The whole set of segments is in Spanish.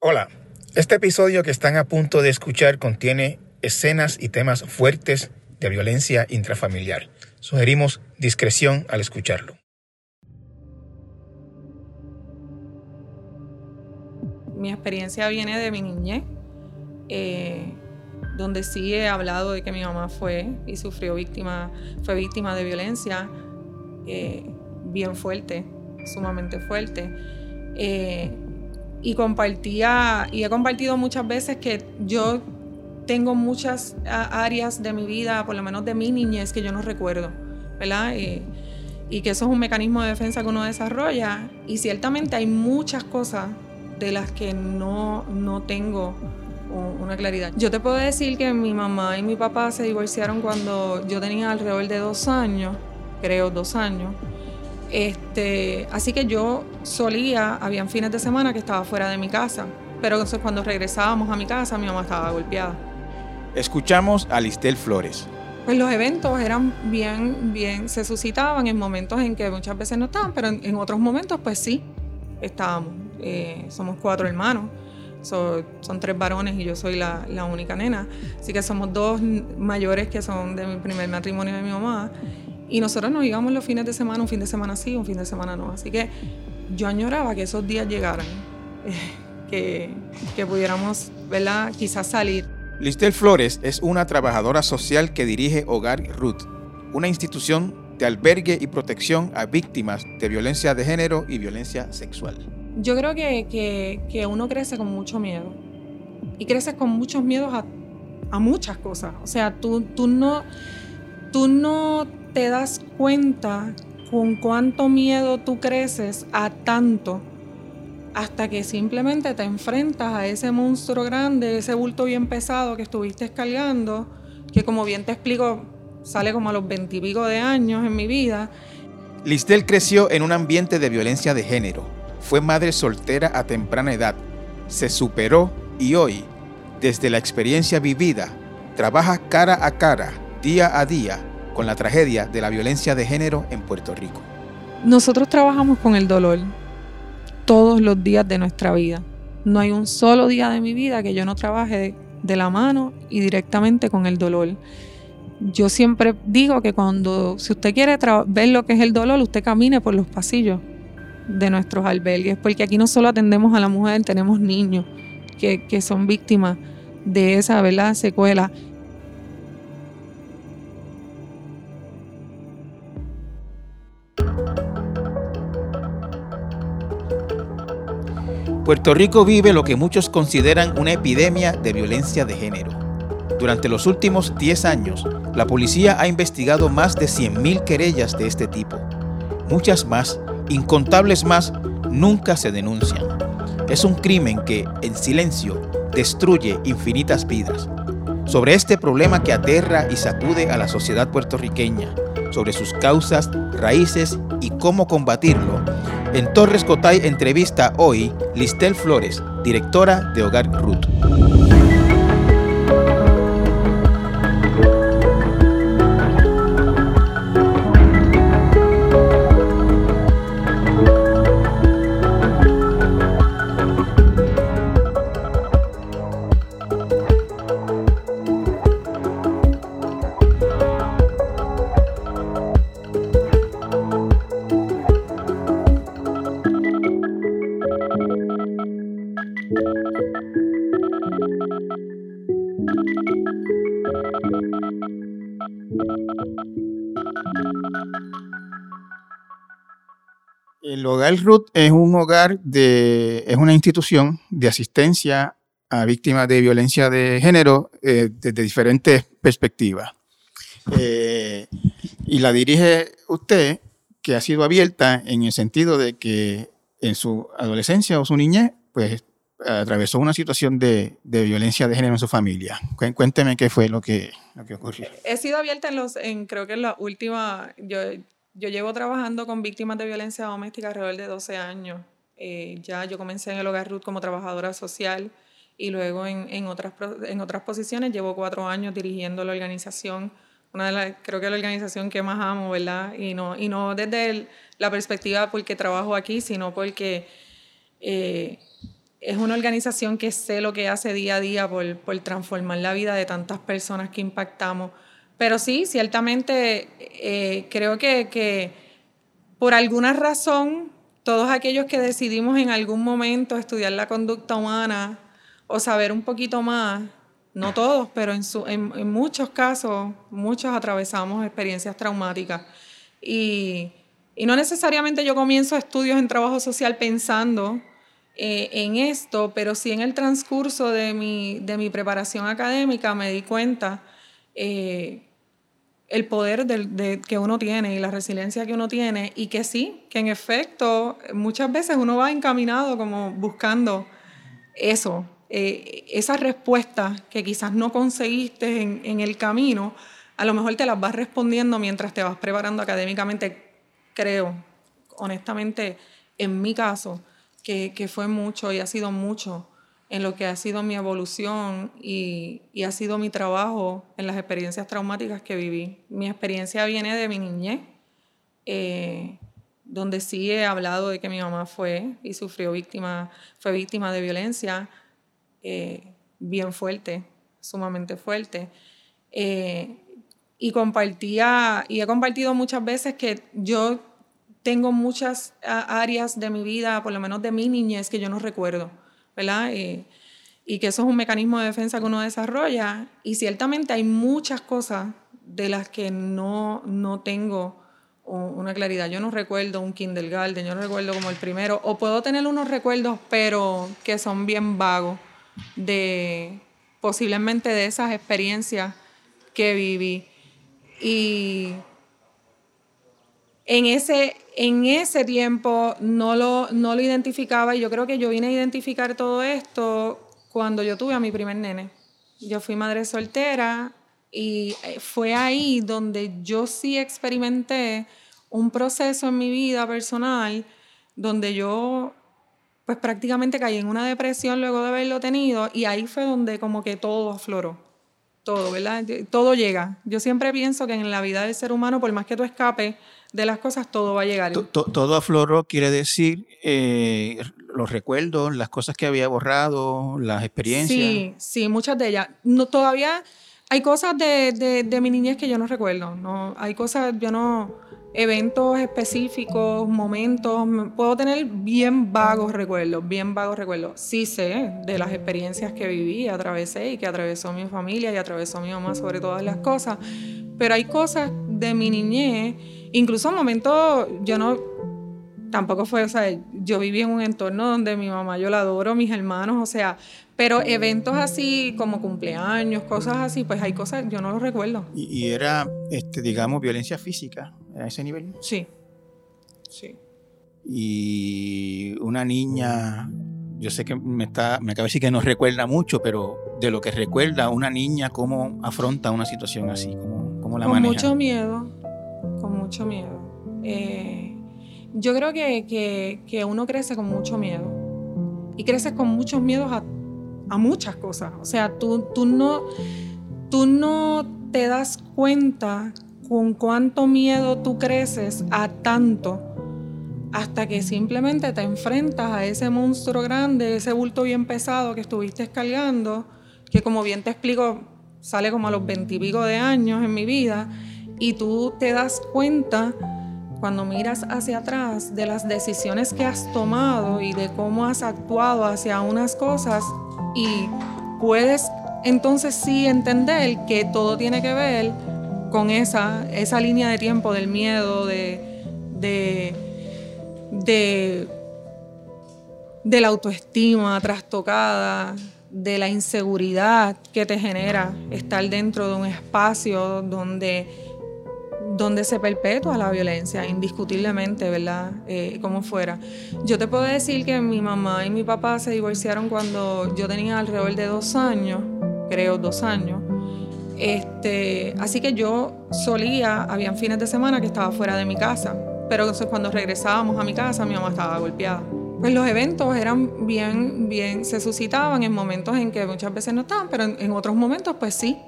Hola, este episodio que están a punto de escuchar contiene escenas y temas fuertes de violencia intrafamiliar. Sugerimos discreción al escucharlo. Mi experiencia viene de mi niñez, eh, donde sí he hablado de que mi mamá fue y sufrió víctima, fue víctima de violencia eh, bien fuerte, sumamente fuerte. Eh, y compartía, y he compartido muchas veces que yo tengo muchas áreas de mi vida, por lo menos de mi niñez, que yo no recuerdo, ¿verdad? Y, que eso es un mecanismo de defensa que uno desarrolla. Y ciertamente hay muchas cosas de las que no, no tengo una claridad. Yo te puedo decir que mi mamá y mi papá se divorciaron cuando yo tenía alrededor de dos años, creo dos años. Este, así que yo solía, habían fines de semana que estaba fuera de mi casa, pero entonces cuando regresábamos a mi casa mi mamá estaba golpeada. Escuchamos a Listel Flores. Pues los eventos eran bien, bien, se suscitaban en momentos en que muchas veces no estaban, pero en, otros momentos pues sí, estábamos. Eh, somos cuatro hermanos, son tres varones y yo soy la, la única nena, así que somos dos mayores que son de mi primer matrimonio de mi mamá y nosotros nos íbamos los fines de semana, un fin de semana sí, un fin de semana no. Así que yo añoraba que esos días llegaran, que, que pudiéramos, ¿verdad? Quizás salir. Listel Flores es una trabajadora social que dirige Hogar Ruth, una institución de albergue y protección a víctimas de violencia de género y violencia sexual. Yo creo que, que, que uno crece con mucho miedo y creces con muchos miedos a, a muchas cosas. O sea, tú, tú, no, tú no te das cuenta con cuánto miedo tú creces a tanto hasta que simplemente te enfrentas a ese monstruo grande, ese bulto bien pesado que estuviste cargando, que como bien te explico, sale como a los veintipico de años en mi vida. Listel creció en un ambiente de violencia de género. Fue madre soltera a temprana edad. Se superó y hoy, desde la experiencia vivida, trabaja cara a cara, día a día, con la tragedia de la violencia de género en Puerto Rico. Nosotros trabajamos con el dolor todos los días de nuestra vida. No hay un solo día de mi vida que yo no trabaje de, la mano y directamente con el dolor. Yo siempre digo que cuando, si usted quiere ver lo que es el dolor, usted camine por los pasillos de nuestros albergues, porque aquí no solo atendemos a la mujer, tenemos niños que, que son víctimas de esa ¿verdad? secuela Puerto Rico vive lo que muchos consideran una epidemia de violencia de género. Durante los últimos 10 años, la policía ha investigado más de 100.000 querellas de este tipo. Muchas más, incontables más, nunca se denuncian. Es un crimen que, en silencio, destruye infinitas vidas. Sobre este problema que aterra y sacude a la sociedad puertorriqueña, sobre sus causas, raíces y cómo combatirlo, en Torres Cotay entrevista hoy Listel Flores, directora de Hogar Ruth. El Hogar Ruth es un hogar de, es una institución de asistencia a víctimas de violencia de género eh, desde diferentes perspectivas. Eh, y la dirige usted, que ha sido abierta en el sentido de que en su adolescencia o su niñez, pues atravesó una situación de, violencia de género en su familia. Cuénteme qué fue lo que, lo que ocurrió. He sido abierta en los, creo que en la última, yo yo llevo trabajando con víctimas de violencia doméstica alrededor de 12 años. Eh, ya yo comencé en el Hogar Ruth como trabajadora social y luego en, en, otras, en otras posiciones llevo cuatro años dirigiendo la organización, una de las, creo que la organización que más amo, ¿verdad? Y no, y no desde la perspectiva porque trabajo aquí, sino porque eh, es una organización que sé lo que hace día a día por, por transformar la vida de tantas personas que impactamos. Pero sí, ciertamente eh, creo que, que por alguna razón todos aquellos que decidimos en algún momento estudiar la conducta humana o saber un poquito más, no todos, pero en, en, muchos casos, muchos atravesamos experiencias traumáticas. Y, y, no necesariamente yo comienzo estudios en trabajo social pensando eh, en esto, pero sí en el transcurso de mi, de mi preparación académica me di cuenta eh, el poder de, que uno tiene y la resiliencia que uno tiene y que sí, que en efecto muchas veces uno va encaminado como buscando eso, eh, esas respuestas que quizás no conseguiste en, el camino, a lo mejor te las vas respondiendo mientras te vas preparando académicamente, creo, honestamente, en mi caso, que fue mucho y ha sido mucho en lo que ha sido mi evolución y, y, ha sido mi trabajo en las experiencias traumáticas que viví. Mi experiencia viene de mi niñez, eh, donde sí he hablado de que mi mamá fue y sufrió víctima, fue víctima de violencia, eh, bien fuerte, sumamente fuerte. Eh, y compartía, y he compartido muchas veces que yo tengo muchas áreas de mi vida, por lo menos de mi niñez, que yo no recuerdo, ¿verdad? Y que eso es un mecanismo de defensa que uno desarrolla. Y ciertamente hay muchas cosas de las que no, no tengo una claridad. Yo no recuerdo un kindergarten, yo no recuerdo como el primero, o puedo tener unos recuerdos, pero que son bien vagos de posiblemente de esas experiencias que viví. Y en ese, en ese tiempo no lo, no lo identificaba y yo creo que yo vine a identificar todo esto cuando yo tuve a mi primer nene. Yo fui madre soltera y eh, fue ahí donde yo sí experimenté un proceso en mi vida personal donde yo pues prácticamente caí en una depresión luego de haberlo tenido y ahí fue donde como que todo afloró. Todo, ¿verdad? Todo llega. Yo siempre pienso que en la vida del ser humano, por más que tú escapes de las cosas, todo va a llegar. Todo, afloró quiere decir eh, los recuerdos, las cosas que había borrado, las experiencias. Sí, sí, muchas de ellas. No, todavía hay cosas de, de, de mi niñez que yo no recuerdo. No, hay cosas, yo no eventos específicos, momentos, puedo tener bien vagos recuerdos, bien vagos recuerdos. Sí sé de las experiencias que viví, atravesé y que atravesó mi familia y atravesó mi mamá sobre todas las cosas, pero hay cosas de mi niñez, incluso momentos, yo no, tampoco fue, o sea, yo viví en un entorno donde mi mamá yo la adoro, mis hermanos, o sea, pero eventos así como cumpleaños, cosas así, pues hay cosas, yo no los recuerdo. Y, era, este, digamos, violencia física a ese nivel. Sí, sí. Y una niña, yo sé que me, está, me acaba de decir que no recuerda mucho, pero de lo que recuerda una niña, cómo afronta una situación así, cómo, cómo la con Con mucho miedo, con mucho miedo. Eh, yo creo que, que, que uno crece con mucho miedo y creces con muchos miedos a a muchas cosas. O sea, tú, tú, no, tú no te das cuenta con cuánto miedo tú creces a tanto hasta que simplemente te enfrentas a ese monstruo grande, ese bulto bien pesado que estuviste cargando, que como bien te explico, sale como a los veintipico de años en mi vida, y tú te das cuenta cuando miras hacia atrás de las decisiones que has tomado y de cómo has actuado hacia unas cosas y puedes entonces sí entender que todo tiene que ver con esa, esa línea de tiempo del miedo, de, de, de, la autoestima trastocada, de la inseguridad que te genera estar dentro de un espacio donde donde se perpetúa la violencia, indiscutiblemente, ¿verdad? Eh, como fuera. Yo te puedo decir que mi mamá y mi papá se divorciaron cuando yo tenía alrededor de dos años, creo dos años. Este, así que yo solía, habían fines de semana que estaba fuera de mi casa, pero entonces cuando regresábamos a mi casa mi mamá estaba golpeada. Pues los eventos eran bien, bien, se suscitaban en momentos en que muchas veces no estaban, pero en, otros momentos pues sí,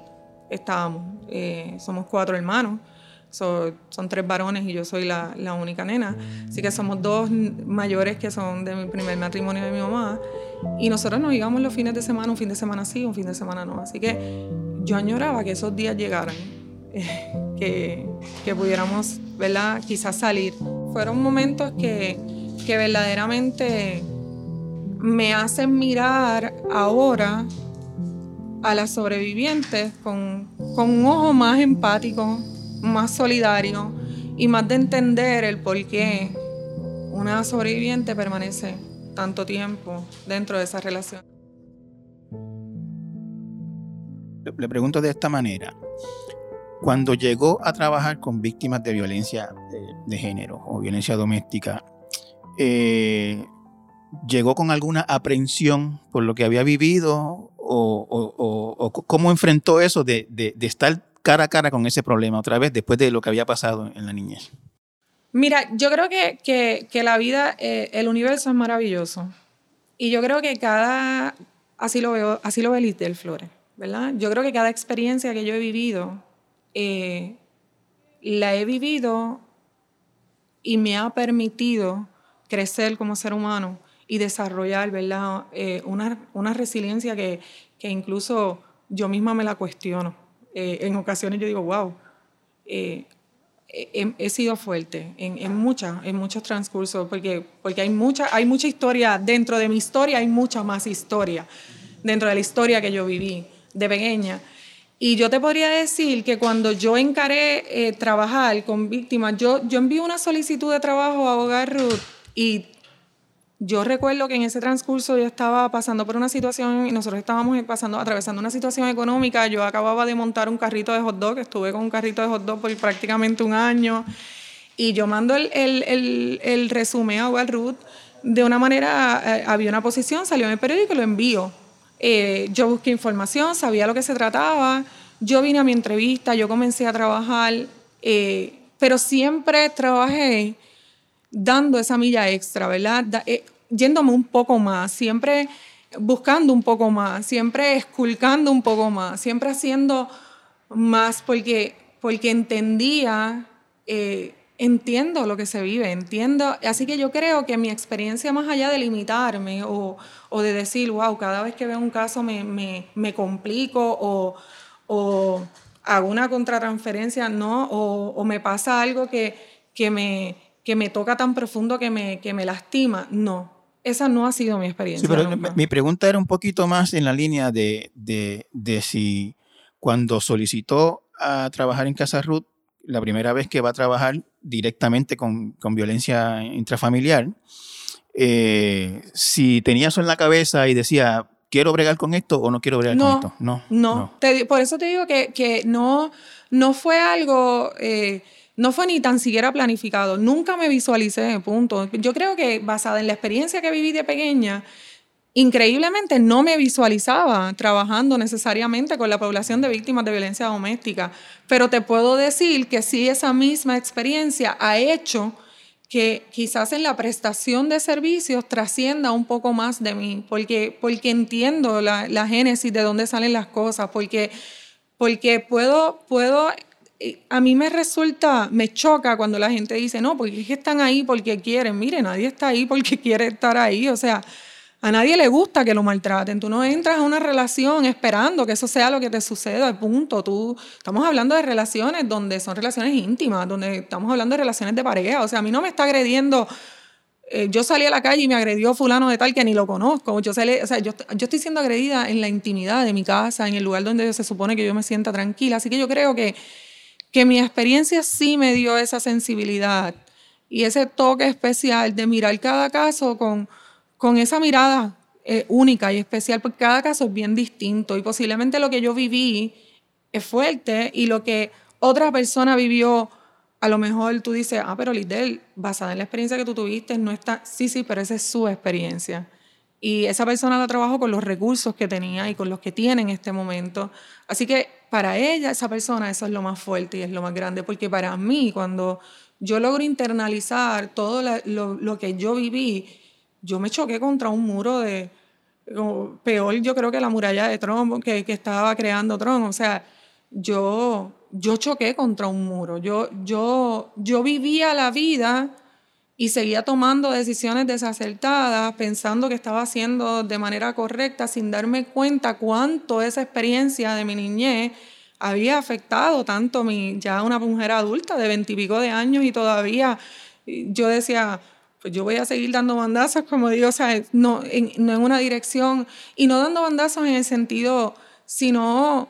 estábamos. Eh, somos cuatro hermanos son tres varones y yo soy la, la, única nena. Así que somos dos mayores que son de mi primer matrimonio de mi mamá. Y nosotros nos íbamos los fines de semana, un fin de semana sí, un fin de semana no. Así que yo añoraba que esos días llegaran, que, que, pudiéramos, ¿verdad? Quizás salir. Fueron momentos que, que verdaderamente me hacen mirar ahora a las sobrevivientes con, con un ojo más empático, más solidario y más de entender el por qué una sobreviviente permanece tanto tiempo dentro de esa relación. Le pregunto de esta manera. Cuando llegó a trabajar con víctimas de violencia de, género o violencia doméstica, eh, ¿llegó con alguna aprensión por lo que había vivido o, cómo enfrentó eso de, estar cara a cara con ese problema otra vez después de lo que había pasado en la niñez? Mira, yo creo que, la vida, eh, el universo es maravilloso. Y yo creo que cada, así lo veo, así lo ve del Flores, ¿verdad? Yo creo que cada experiencia que yo he vivido, eh, la he vivido y me ha permitido crecer como ser humano y desarrollar, ¿verdad? Eh, una, una, resiliencia que, que, incluso yo misma me la cuestiono. en ocasiones yo digo, wow, he, sido fuerte en, en, en muchos transcursos, porque, porque hay, mucha, hay mucha historia, dentro de mi historia hay mucha más historia, dentro de la historia que yo viví de pequeña. Y yo te podría decir que cuando yo encaré eh, trabajar con víctimas, yo, yo envío una solicitud de trabajo a Hogar Ruth y yo recuerdo que en ese transcurso yo estaba pasando por una situación y nosotros estábamos pasando, atravesando una situación económica. Yo acababa de montar un carrito de hot dog, estuve con un carrito de hot dog por prácticamente un año. Y yo mando el, el, el, resumen a Walruth de una manera, eh, había una posición, salió en el periódico y lo envío. Eh, yo busqué información, sabía lo que se trataba, yo vine a mi entrevista, yo comencé a trabajar, eh, pero siempre trabajé dando esa milla extra, ¿verdad? Eh, yéndome un poco más, siempre buscando un poco más, siempre esculcando un poco más, siempre haciendo más porque, porque entendía, eh, entiendo lo que se vive, entiendo. Así que yo creo que mi experiencia más allá de limitarme o, de decir, wow, cada vez que veo un caso me, me, me complico o, o, hago una contratransferencia, no, o, o me pasa algo que, que me que me toca tan profundo que me, que me lastima. No, esa no ha sido mi experiencia. Sí, pero mi pregunta era un poquito más en la línea de, de, de, si cuando solicitó a trabajar en Casa Ruth, la primera vez que va a trabajar directamente con, con violencia intrafamiliar, eh, si tenía eso en la cabeza y decía, ¿quiero bregar con esto o no quiero bregar con esto? No, no. no. por eso te digo que, que no, no fue algo... Eh, no fue ni tan siquiera planificado. Nunca me visualicé, punto. Yo creo que basada en la experiencia que viví de pequeña, increíblemente no me visualizaba trabajando necesariamente con la población de víctimas de violencia doméstica. Pero te puedo decir que sí, esa misma experiencia ha hecho que quizás en la prestación de servicios trascienda un poco más de mí, porque, porque entiendo la, la génesis de dónde salen las cosas, porque, porque puedo, puedo a mí me resulta, me choca cuando la gente dice, no, porque es que están ahí porque quieren. Mire, nadie está ahí porque quiere estar ahí. O sea, a nadie le gusta que lo maltraten. Tú no entras a una relación esperando que eso sea lo que te suceda, punto. Tú, estamos hablando de relaciones donde son relaciones íntimas, donde estamos hablando de relaciones de pareja. O sea, a mí no me está agrediendo. Eh, yo salí a la calle y me agredió fulano de tal que ni lo conozco. Yo, salí, yo, yo estoy siendo agredida en la intimidad de mi casa, en el lugar donde se supone que yo me sienta tranquila. Así que yo creo que que mi experiencia sí me dio esa sensibilidad y ese toque especial de mirar cada caso con, con esa mirada eh, única y especial, porque cada caso es bien distinto y posiblemente lo que yo viví es fuerte y lo que otra persona vivió, a lo mejor tú dices, ah, pero Lidl, basada en la experiencia que tú tuviste, no está, sí, sí, pero esa es su experiencia. Y esa persona la trabajó con los recursos que tenía y con los que tiene en este momento. Así que para ella, esa persona, eso es lo más fuerte y es lo más grande, porque para mí, cuando yo logro internalizar todo lo, que yo viví, yo me choqué contra un muro de, peor yo creo que la muralla de Trump que, que estaba creando Trump, o sea, yo, yo choqué contra un muro, yo, yo, yo vivía la vida y seguía tomando decisiones desacertadas, pensando que estaba haciendo de manera correcta, sin darme cuenta cuánto esa experiencia de mi niñez había afectado tanto mi, ya una mujer adulta de veintipico de años y todavía yo decía, pues yo voy a seguir dando bandazos, como digo, o sea, no en, no en una dirección, y no dando bandazos en el sentido, sino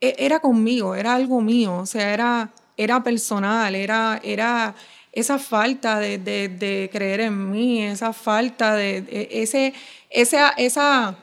e, era conmigo, era algo mío, o sea, era, era personal, era, era esa falta de, creer en mí, esa falta de, ese, esa, esa,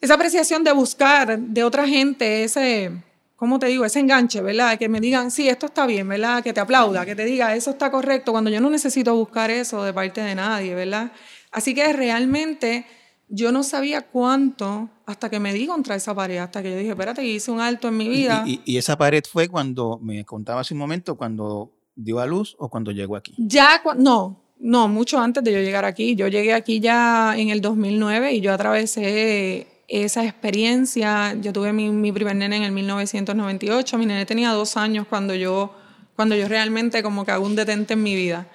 esa apreciación de buscar de otra gente, ese, ¿cómo te digo? Ese enganche, ¿verdad? Que me digan, sí, esto está bien, ¿verdad? Que te aplauda, que te diga, eso está correcto, cuando yo no necesito buscar eso de parte de nadie, ¿verdad? Así que realmente yo no sabía cuánto hasta que me di contra esa pared, hasta que yo dije, espérate, hice un alto en mi vida. Y, y esa pared fue cuando, me contaba hace un momento, cuando dio a luz o cuando llegó aquí? Ya, no, no, mucho antes de yo llegar aquí. Yo llegué aquí ya en el 2009 y yo atravesé esa experiencia. Yo tuve mi, primer nene en el 1998. Mi nene tenía dos años cuando yo, cuando yo realmente como que hago un detente en mi vida.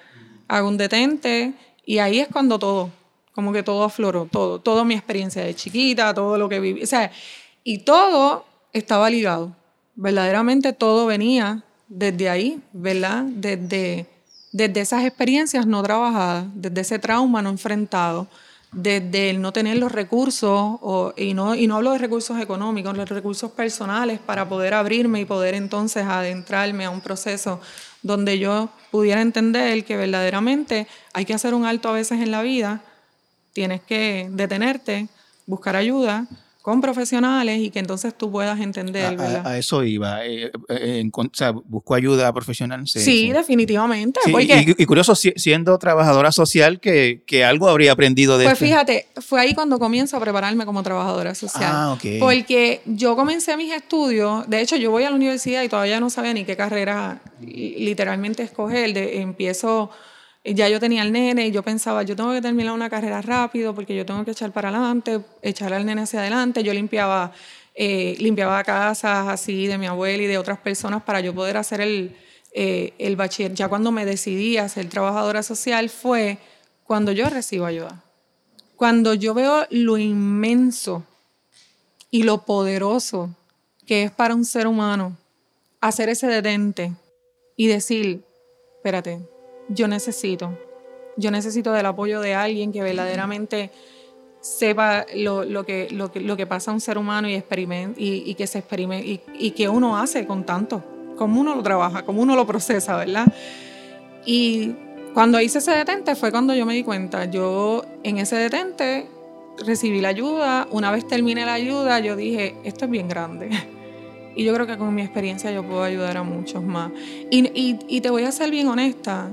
Hago un detente y ahí es cuando todo, como que todo afloró, todo, toda mi experiencia de chiquita, todo lo que viví. O sea, y todo estaba ligado. Verdaderamente todo venía desde ahí, ¿verdad? Desde, desde esas experiencias no trabajadas, desde ese trauma no enfrentado, desde el no tener los recursos, y, no, y no hablo de recursos económicos, los recursos personales para poder abrirme y poder entonces adentrarme a un proceso donde yo pudiera entender que verdaderamente hay que hacer un alto a veces en la vida, tienes que detenerte, buscar ayuda, con profesionales y que entonces tú puedas entender, ¿verdad? A, eso iba. Eh, eh, o sea, busco ayuda profesional. Sí, definitivamente. y, curioso, siendo trabajadora social, que, que, algo habría aprendido de Pues fíjate, fue ahí cuando comienzo a prepararme como trabajadora social. Ah, ok. Porque yo comencé mis estudios, de hecho yo voy a la universidad y todavía no sabía ni qué carrera literalmente escoger. De, empiezo ya yo tenía el nene y yo pensaba, yo tengo que terminar una carrera rápido porque yo tengo que echar para adelante, echar al nene hacia adelante. Yo limpiaba, eh, limpiaba casas así de mi abuela y de otras personas para yo poder hacer el, eh, el bachiller. Ya cuando me decidí a ser trabajadora social fue cuando yo recibo ayuda. Cuando yo veo lo inmenso y lo poderoso que es para un ser humano hacer ese detente y decir, espérate, yo necesito. Yo necesito del apoyo de alguien que verdaderamente sepa lo, que, lo, que, lo que pasa a un ser humano y, y, y que se experimente y, que uno hace con tanto, cómo uno lo trabaja, cómo uno lo procesa, ¿verdad? Y cuando hice ese detente fue cuando yo me di cuenta. Yo en ese detente recibí la ayuda. Una vez terminé la ayuda, yo dije, esto es bien grande. Y yo creo que con mi experiencia yo puedo ayudar a muchos más. Y, y te voy a ser bien honesta,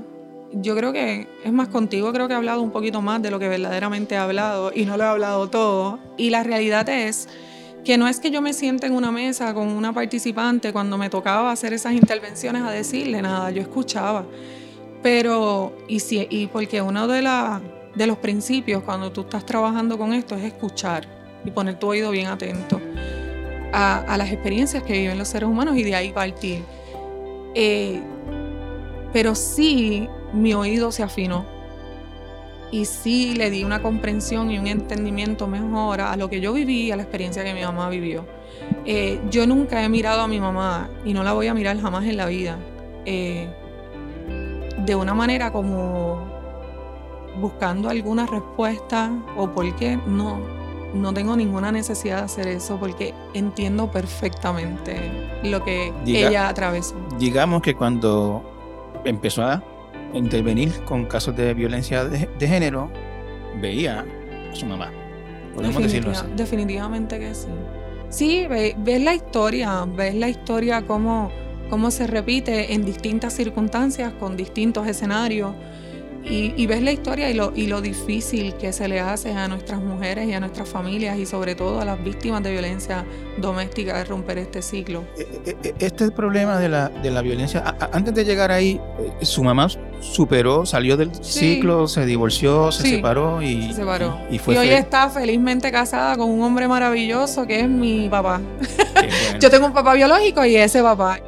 yo creo que es más contigo, creo que he hablado un poquito más de lo que verdaderamente he hablado y no lo he hablado todo. Y la realidad es que no es que yo me siente en una mesa con una participante cuando me tocaba hacer esas intervenciones a decirle nada, yo escuchaba. Pero, y, si, y porque uno de, la, de los principios cuando tú estás trabajando con esto es escuchar y poner tu oído bien atento a, las experiencias que viven los seres humanos y de ahí partir. Eh, pero sí mi oído se afinó y sí le di una comprensión y un entendimiento mejor a lo que yo viví, a la experiencia que mi mamá vivió. Eh, yo nunca he mirado a mi mamá y no la voy a mirar jamás en la vida eh, de una manera como buscando alguna respuesta o por qué no, no tengo ninguna necesidad de hacer eso porque entiendo perfectamente lo que ella atravesó. Digamos que cuando empezó a intervenir con casos de violencia de, género, veía a su mamá. Podemos decirlo así. Definitivamente que sí. Sí, ves la historia, ves la historia cómo, cómo se repite en distintas circunstancias, con distintos escenarios. Y, ves la historia y lo, y lo difícil que se le hace a nuestras mujeres y a nuestras familias y sobre todo a las víctimas de violencia doméstica de romper este ciclo. E, e, e, este problema de la, de la violencia, antes de llegar ahí, eh, su mamá superó, salió del ciclo, se divorció, se separó y, se separó. y, fue hoy está felizmente casada con un hombre maravilloso que es mi papá. Yo tengo un papá biológico y ese papá.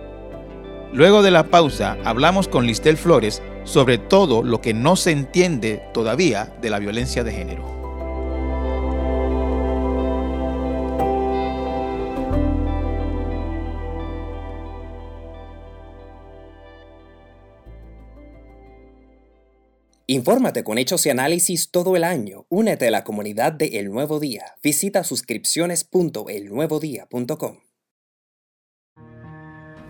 Luego de la pausa, hablamos con Listel Flores sobre todo lo que no se entiende todavía de la violencia de género. Infórmate con hechos y análisis todo el año. Únete a la comunidad de El Nuevo Día. Visita suscripciones.elnuevodía.com.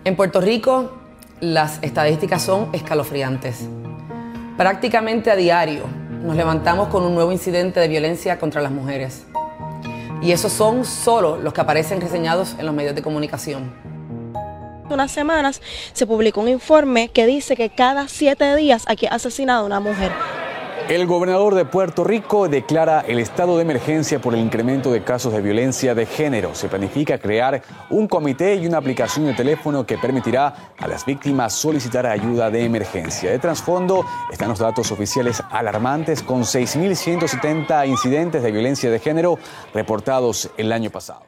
En Puerto Rico, las estadísticas son escalofriantes. Prácticamente a diario nos levantamos con un nuevo incidente de violencia contra las mujeres. Y esos son solo los que aparecen reseñados en los medios de comunicación unas semanas se publicó un informe que dice que cada siete días aquí ha asesinado una mujer. El gobernador de Puerto Rico declara el estado de emergencia por el incremento de casos de violencia de género. Se planifica crear un comité y una aplicación de teléfono que permitirá a las víctimas solicitar ayuda de emergencia. De trasfondo están los datos oficiales alarmantes con 6.170 incidentes de violencia de género reportados el año pasado.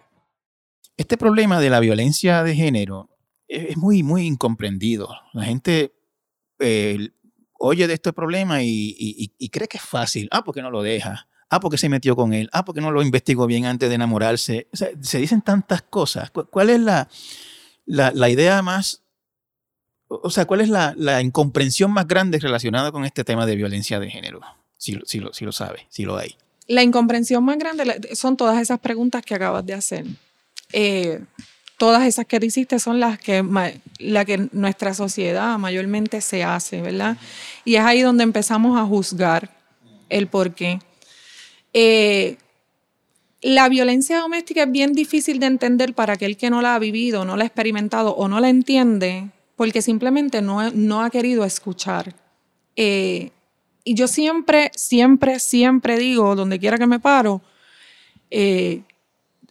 Este problema de la violencia de género es muy, muy incomprendido. La gente eh, oye de este problema y, cree que es fácil. Ah, porque no lo deja. Ah, porque se metió con él. Ah, porque no lo investigó bien antes de enamorarse. se dicen tantas cosas. ¿Cuál es la, la, idea más, o sea, cuál es la, incomprensión más grande relacionada con este tema de violencia de género? Si, si, lo, si lo sabe, si lo hay. La incomprensión más grande son todas esas preguntas que acabas de hacer. Eh, todas esas que hiciste son las que, la que nuestra sociedad mayormente se hace, ¿verdad? Y es ahí donde empezamos a juzgar el por qué. Eh, la violencia doméstica es bien difícil de entender para aquel que no la ha vivido, no la ha experimentado o no la entiende, porque simplemente no, no ha querido escuchar. Eh, y yo siempre, siempre, siempre digo, donde quiera que me paro, eh,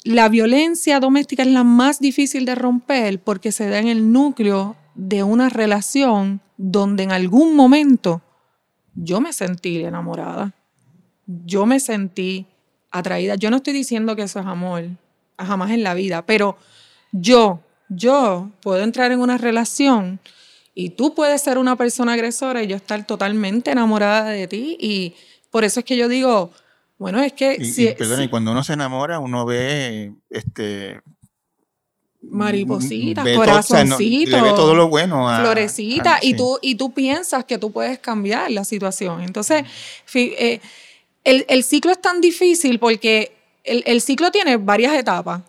la violencia doméstica es la más difícil de romper porque se da en el núcleo de una relación donde en algún momento yo me sentí enamorada, yo me sentí atraída. Yo no estoy diciendo que eso es amor, jamás en la vida, pero yo, yo puedo entrar en una relación y tú puedes ser una persona agresora y yo estar totalmente enamorada de ti y por eso es que yo digo, bueno, es que... Y, y, cuando uno se enamora, uno ve este maripositas, corazoncitos, ve todo lo bueno, a, florecitas, y tú y tú piensas que tú puedes cambiar la situación. Entonces, eh, el, ciclo es tan difícil porque el, el ciclo tiene varias etapas.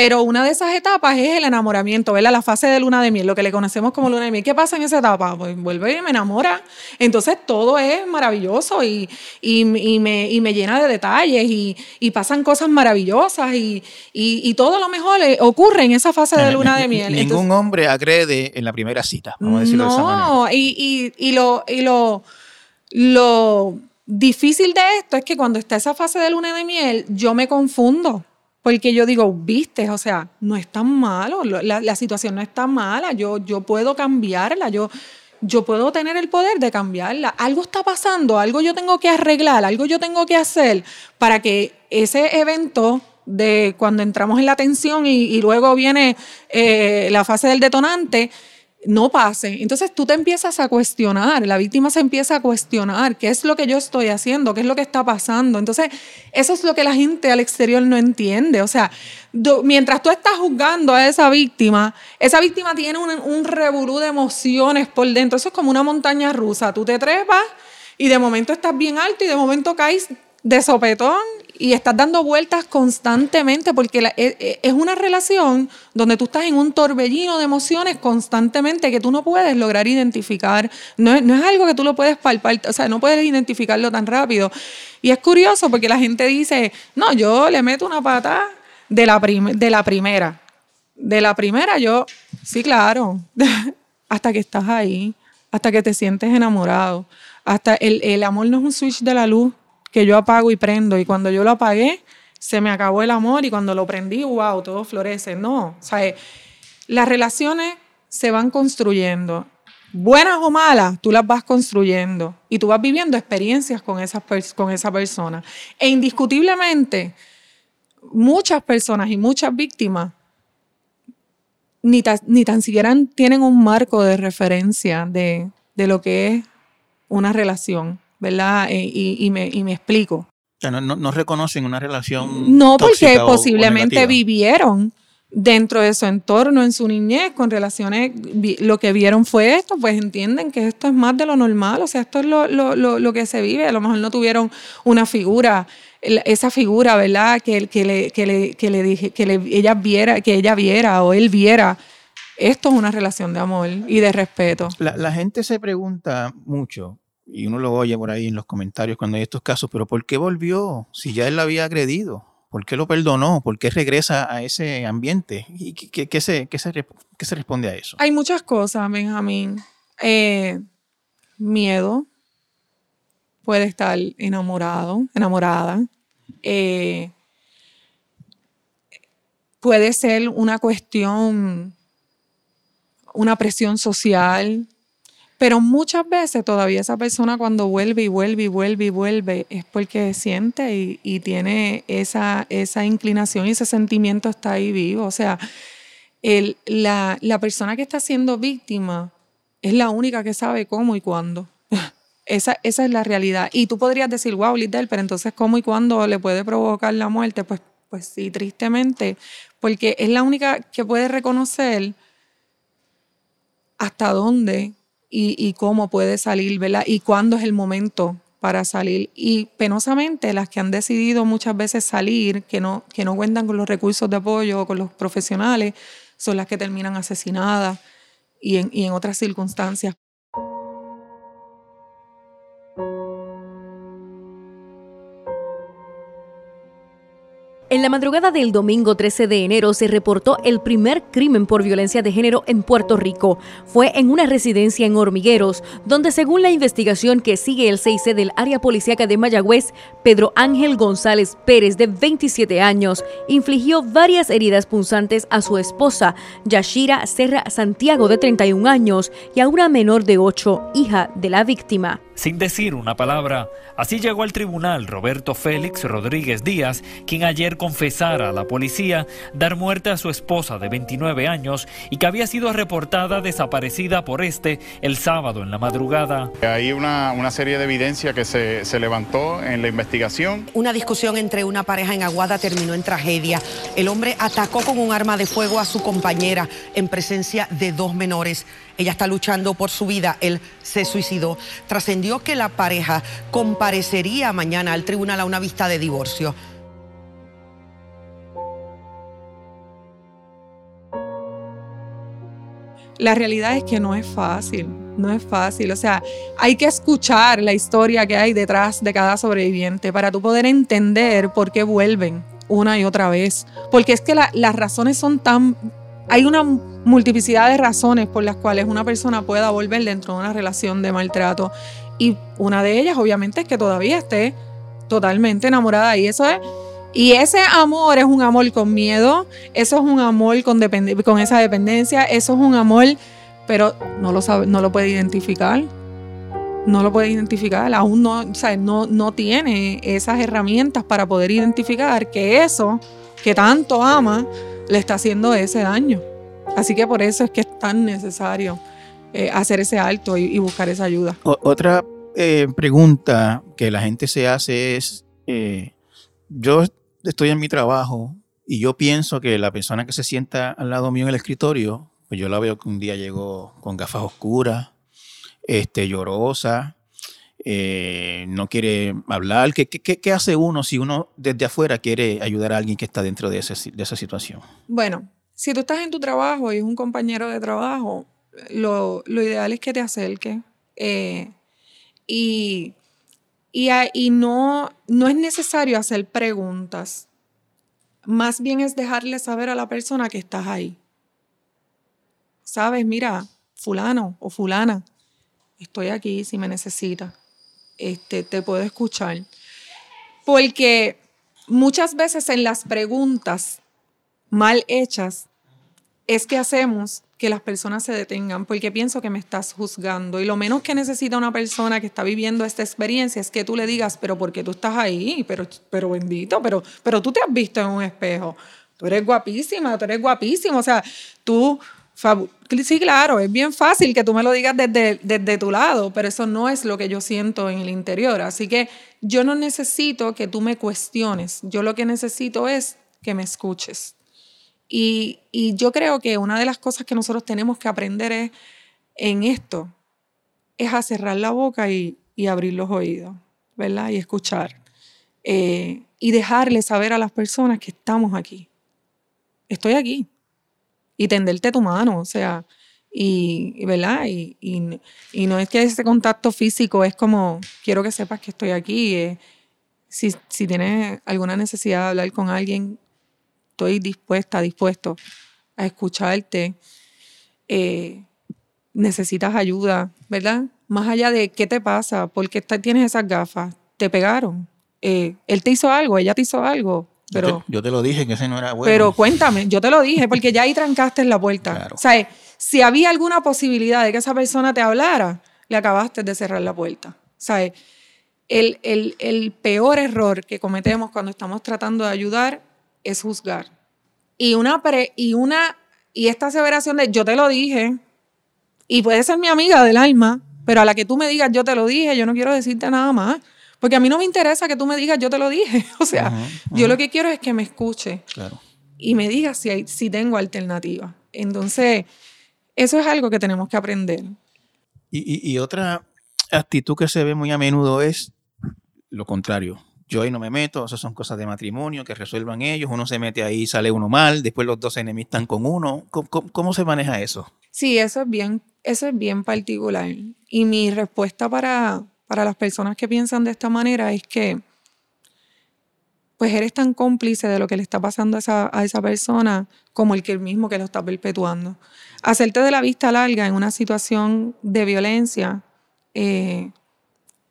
Pero una de esas etapas es el enamoramiento, ¿verdad? La fase de luna de miel, lo que le conocemos como luna de miel. ¿Qué pasa en esa etapa? Pues vuelve y me enamora. Entonces todo es maravilloso y, y, me, y me, llena de detalles y, pasan cosas maravillosas y, todo lo mejor ocurre en esa fase de luna de miel. Ningún hombre agrede en la primera cita, vamos a decirlo no, de esa manera. Y, y, lo, y lo, lo difícil de esto es que cuando está esa fase de luna de miel, yo me confundo. Porque yo digo, viste, o sea, no es tan malo, la, situación no es tan mala, yo, yo puedo cambiarla, yo, yo puedo tener el poder de cambiarla. Algo está pasando, algo yo tengo que arreglar, algo yo tengo que hacer para que ese evento de cuando entramos en la tensión y, luego viene eh, la fase del detonante, no pase. Entonces tú te empiezas a cuestionar, la víctima se empieza a cuestionar qué es lo que yo estoy haciendo, qué es lo que está pasando. Entonces eso es lo que la gente al exterior no entiende. O sea, mientras tú estás juzgando a esa víctima, esa víctima tiene un, un de emociones por dentro. Eso es como una montaña rusa. Tú te trepas y de momento estás bien alto y de momento caes de sopetón y estás dando vueltas constantemente porque e, e, es una relación donde tú estás en un torbellino de emociones constantemente que tú no puedes lograr identificar. No es, no es algo que tú lo puedes palpar, o sea, no puedes identificarlo tan rápido. Y es curioso porque la gente dice, no, yo le meto una pata de la, de la primera. De la primera yo, sí, claro, hasta que estás ahí, hasta que te sientes enamorado. Hasta el, el amor no es un switch de la luz que yo apago y prendo. Y cuando yo lo apagué, se me acabó el amor y cuando lo prendí, wow, todo florece. No, o sea, eh, las relaciones se van construyendo. Buenas o malas, tú las vas construyendo y tú vas viviendo experiencias con, esas con esa persona. E indiscutiblemente, muchas personas y muchas víctimas ni, ni tan siquiera tienen un marco de referencia de, de lo que es una relación, ¿verdad? Eh, y, me, y me explico. O sea, no, no, reconocen una relación. No, porque posiblemente vivieron dentro de su entorno en su niñez con relaciones, lo que vieron fue esto, pues entienden que esto es más de lo normal, o sea, esto es lo, lo, lo, lo que se vive, a lo mejor no tuvieron una figura, esa figura, ¿verdad? Que, que, le, que, le, que le dije, que le, ella viera, que ella viera o él viera. Esto es una relación de amor y de respeto. La, la gente se pregunta mucho, y uno lo oye por ahí en los comentarios cuando hay estos casos, pero ¿por qué volvió si ya él la había agredido? ¿Por qué lo perdonó? ¿Por qué regresa a ese ambiente? ¿Y qué, se, qué, se, qué se, responde a eso? Hay muchas cosas, Benjamín. Eh, miedo. Puede estar enamorado, enamorada. Eh, puede ser una cuestión, una presión social, pero muchas veces todavía esa persona cuando vuelve y vuelve y vuelve y vuelve es porque siente y, tiene esa, inclinación y ese sentimiento está ahí vivo. O sea, la, persona que está siendo víctima es la única que sabe cómo y cuándo. Esa, esa, es la realidad. Y tú podrías decir, wow, Lidl, pero entonces, ¿cómo y cuándo le puede provocar la muerte? Pues, pues sí, tristemente, porque es la única que puede reconocer hasta dónde y, cómo puede salir, ¿verdad? Y cuándo es el momento para salir. Y penosamente, las que han decidido muchas veces salir, que no, que no cuentan con los recursos de apoyo o con los profesionales, son las que terminan asesinadas y en, y en otras circunstancias. En la madrugada del domingo 13 de enero se reportó el primer crimen por violencia de género en Puerto Rico. Fue en una residencia en Hormigueros, donde según la investigación que sigue el 6C del área policíaca de Mayagüez, Pedro Ángel González Pérez, de 27 años, infligió varias heridas punzantes a su esposa, Yashira Serra Santiago, de 31 años, y a una menor de 8, hija de la víctima. Sin decir una palabra, así llegó al tribunal Roberto Félix Rodríguez Díaz, quien ayer confesara a la policía dar muerte a su esposa de 29 años y que había sido reportada desaparecida por este el sábado en la madrugada. Hay una, una serie de evidencia que se, se levantó en la investigación. Una discusión entre una pareja en Aguada terminó en tragedia. El hombre atacó con un arma de fuego a su compañera en presencia de dos menores. Ella está luchando por su vida. Él se suicidó. Trascendió que la pareja comparecería mañana al tribunal a una vista de divorcio. La realidad es que no es fácil, no es fácil. O sea, hay que escuchar la historia que hay detrás de cada sobreviviente para tú poder entender por qué vuelven una y otra vez. Porque es que las razones son tan... Hay una multiplicidad de razones por las cuales una persona pueda volver dentro de una relación de maltrato. Y una de ellas, obviamente, es que todavía esté totalmente enamorada. Y eso es y ese amor es un amor con miedo, eso es un amor con, esa dependencia, eso es un amor, pero no lo, sabe, no lo puede identificar. No lo puede identificar, aún no, no, no tiene esas herramientas para poder identificar que eso que tanto ama le está haciendo ese daño. Así que por eso es que es tan necesario eh, hacer ese alto y, buscar esa ayuda. otra eh, pregunta que la gente se hace es, eh, yo estoy en mi trabajo y yo pienso que la persona que se sienta al lado mío en el escritorio, pues yo la veo que un día llegó con gafas oscuras, este, llorosa, eh, no quiere hablar. ¿Qué, ¿Qué, hace uno si uno desde afuera quiere ayudar a alguien que está dentro de, de esa situación? Bueno, si tú estás en tu trabajo y es un compañero de trabajo, lo, ideal es que te acerque. Eh, y y, no, no es necesario hacer preguntas. Más bien es dejarle saber a la persona que estás ahí. Sabes, mira, fulano o fulana, estoy aquí si me necesitas. Este, te puedo escuchar. Porque muchas veces en las preguntas mal hechas es que hacemos que las personas se detengan porque pienso que me estás juzgando y lo menos que necesita una persona que está viviendo esta experiencia es que tú le digas, pero ¿por qué tú estás ahí? Pero, pero bendito, pero, pero tú te has visto en un espejo. Tú eres guapísima, tú eres guapísimo. O sea, tú Sí, claro, es bien fácil que tú me lo digas desde, desde tu lado, pero eso no es lo que yo siento en el interior. Así que yo no necesito que tú me cuestiones, yo lo que necesito es que me escuches. Y, yo creo que una de las cosas que nosotros tenemos que aprender es, en esto es a cerrar la boca y, abrir los oídos, ¿verdad? Y escuchar. Eh, y dejarle saber a las personas que estamos aquí. Estoy aquí y tenderte tu mano, o sea, y, ¿verdad? Y, no es que ese contacto físico es como, quiero que sepas que estoy aquí. Si, si tienes alguna necesidad de hablar con alguien, estoy dispuesta, dispuesto a escucharte. Eh, necesitas ayuda, ¿verdad? Más allá de qué te pasa, por qué tienes esas gafas, te pegaron, eh, él te hizo algo, ella te hizo algo, pero, yo, te, lo dije que ese no era bueno. Pero cuéntame, yo te lo dije, porque ya ahí trancaste en la puerta. O sea, si había alguna posibilidad de que esa persona te hablara, le acabaste de cerrar la puerta. O sea, el, el, peor error que cometemos cuando estamos tratando de ayudar es juzgar. Y una, y una, y esta aseveración de yo te lo dije, y puede ser mi amiga del alma, pero a la que tú me digas yo te lo dije, yo no quiero decirte nada más. Porque a mí no me interesa que tú me digas, yo te lo dije. O sea, yo lo que quiero es que me escuche y me digas si, hay, si tengo alternativa. Entonces, eso es algo que tenemos que aprender. Y, y, otra actitud que se ve muy a menudo es lo contrario. Yo ahí no me meto, esas son cosas de matrimonio que resuelvan ellos. Uno se mete ahí, sale uno mal, después los dos enemistan con uno. ¿Cómo, se maneja eso? Sí, eso es bien, eso es bien particular. Y mi respuesta para, para las personas que piensan de esta manera es que pues eres tan cómplice de lo que le está pasando a esa, a esa persona como el que mismo que lo está perpetuando. Hacerte de la vista larga en una situación de violencia eh,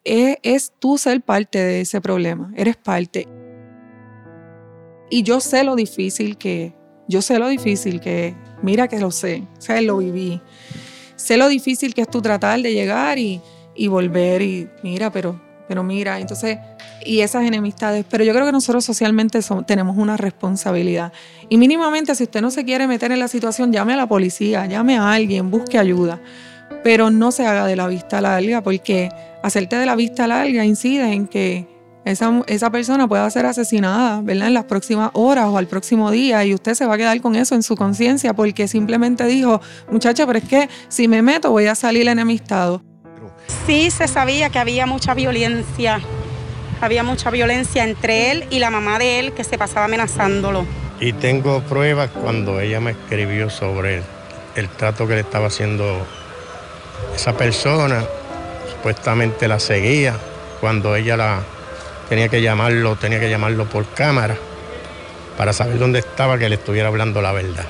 es, es tú ser parte de ese problema, eres parte. Y yo sé lo difícil que yo sé lo difícil que mira que lo sé, o sea, lo viví. Sé lo difícil que es tú tratar de llegar y, y volver y mira, pero, pero mira, entonces, y esas enemistades. Pero yo creo que nosotros socialmente tenemos una responsabilidad. Y mínimamente, si usted no se quiere meter en la situación, llame a la policía, llame a alguien, busque ayuda. Pero no se haga de la vista larga, porque hacerte de la vista larga incide en que esa, esa, persona pueda ser asesinada, ¿verdad? En las próximas horas o al próximo día y usted se va a quedar con eso en su conciencia porque simplemente dijo, muchacha, pero es que si me meto voy a salir enemistado. Sí se sabía que había mucha violencia, había mucha violencia entre él y la mamá de él que se pasaba amenazándolo. Y tengo pruebas cuando ella me escribió sobre el, trato que le estaba haciendo esa persona, supuestamente la seguía, cuando ella la tenía que llamarlo, tenía que llamarlo por cámara para saber dónde estaba que le estuviera hablando la verdad.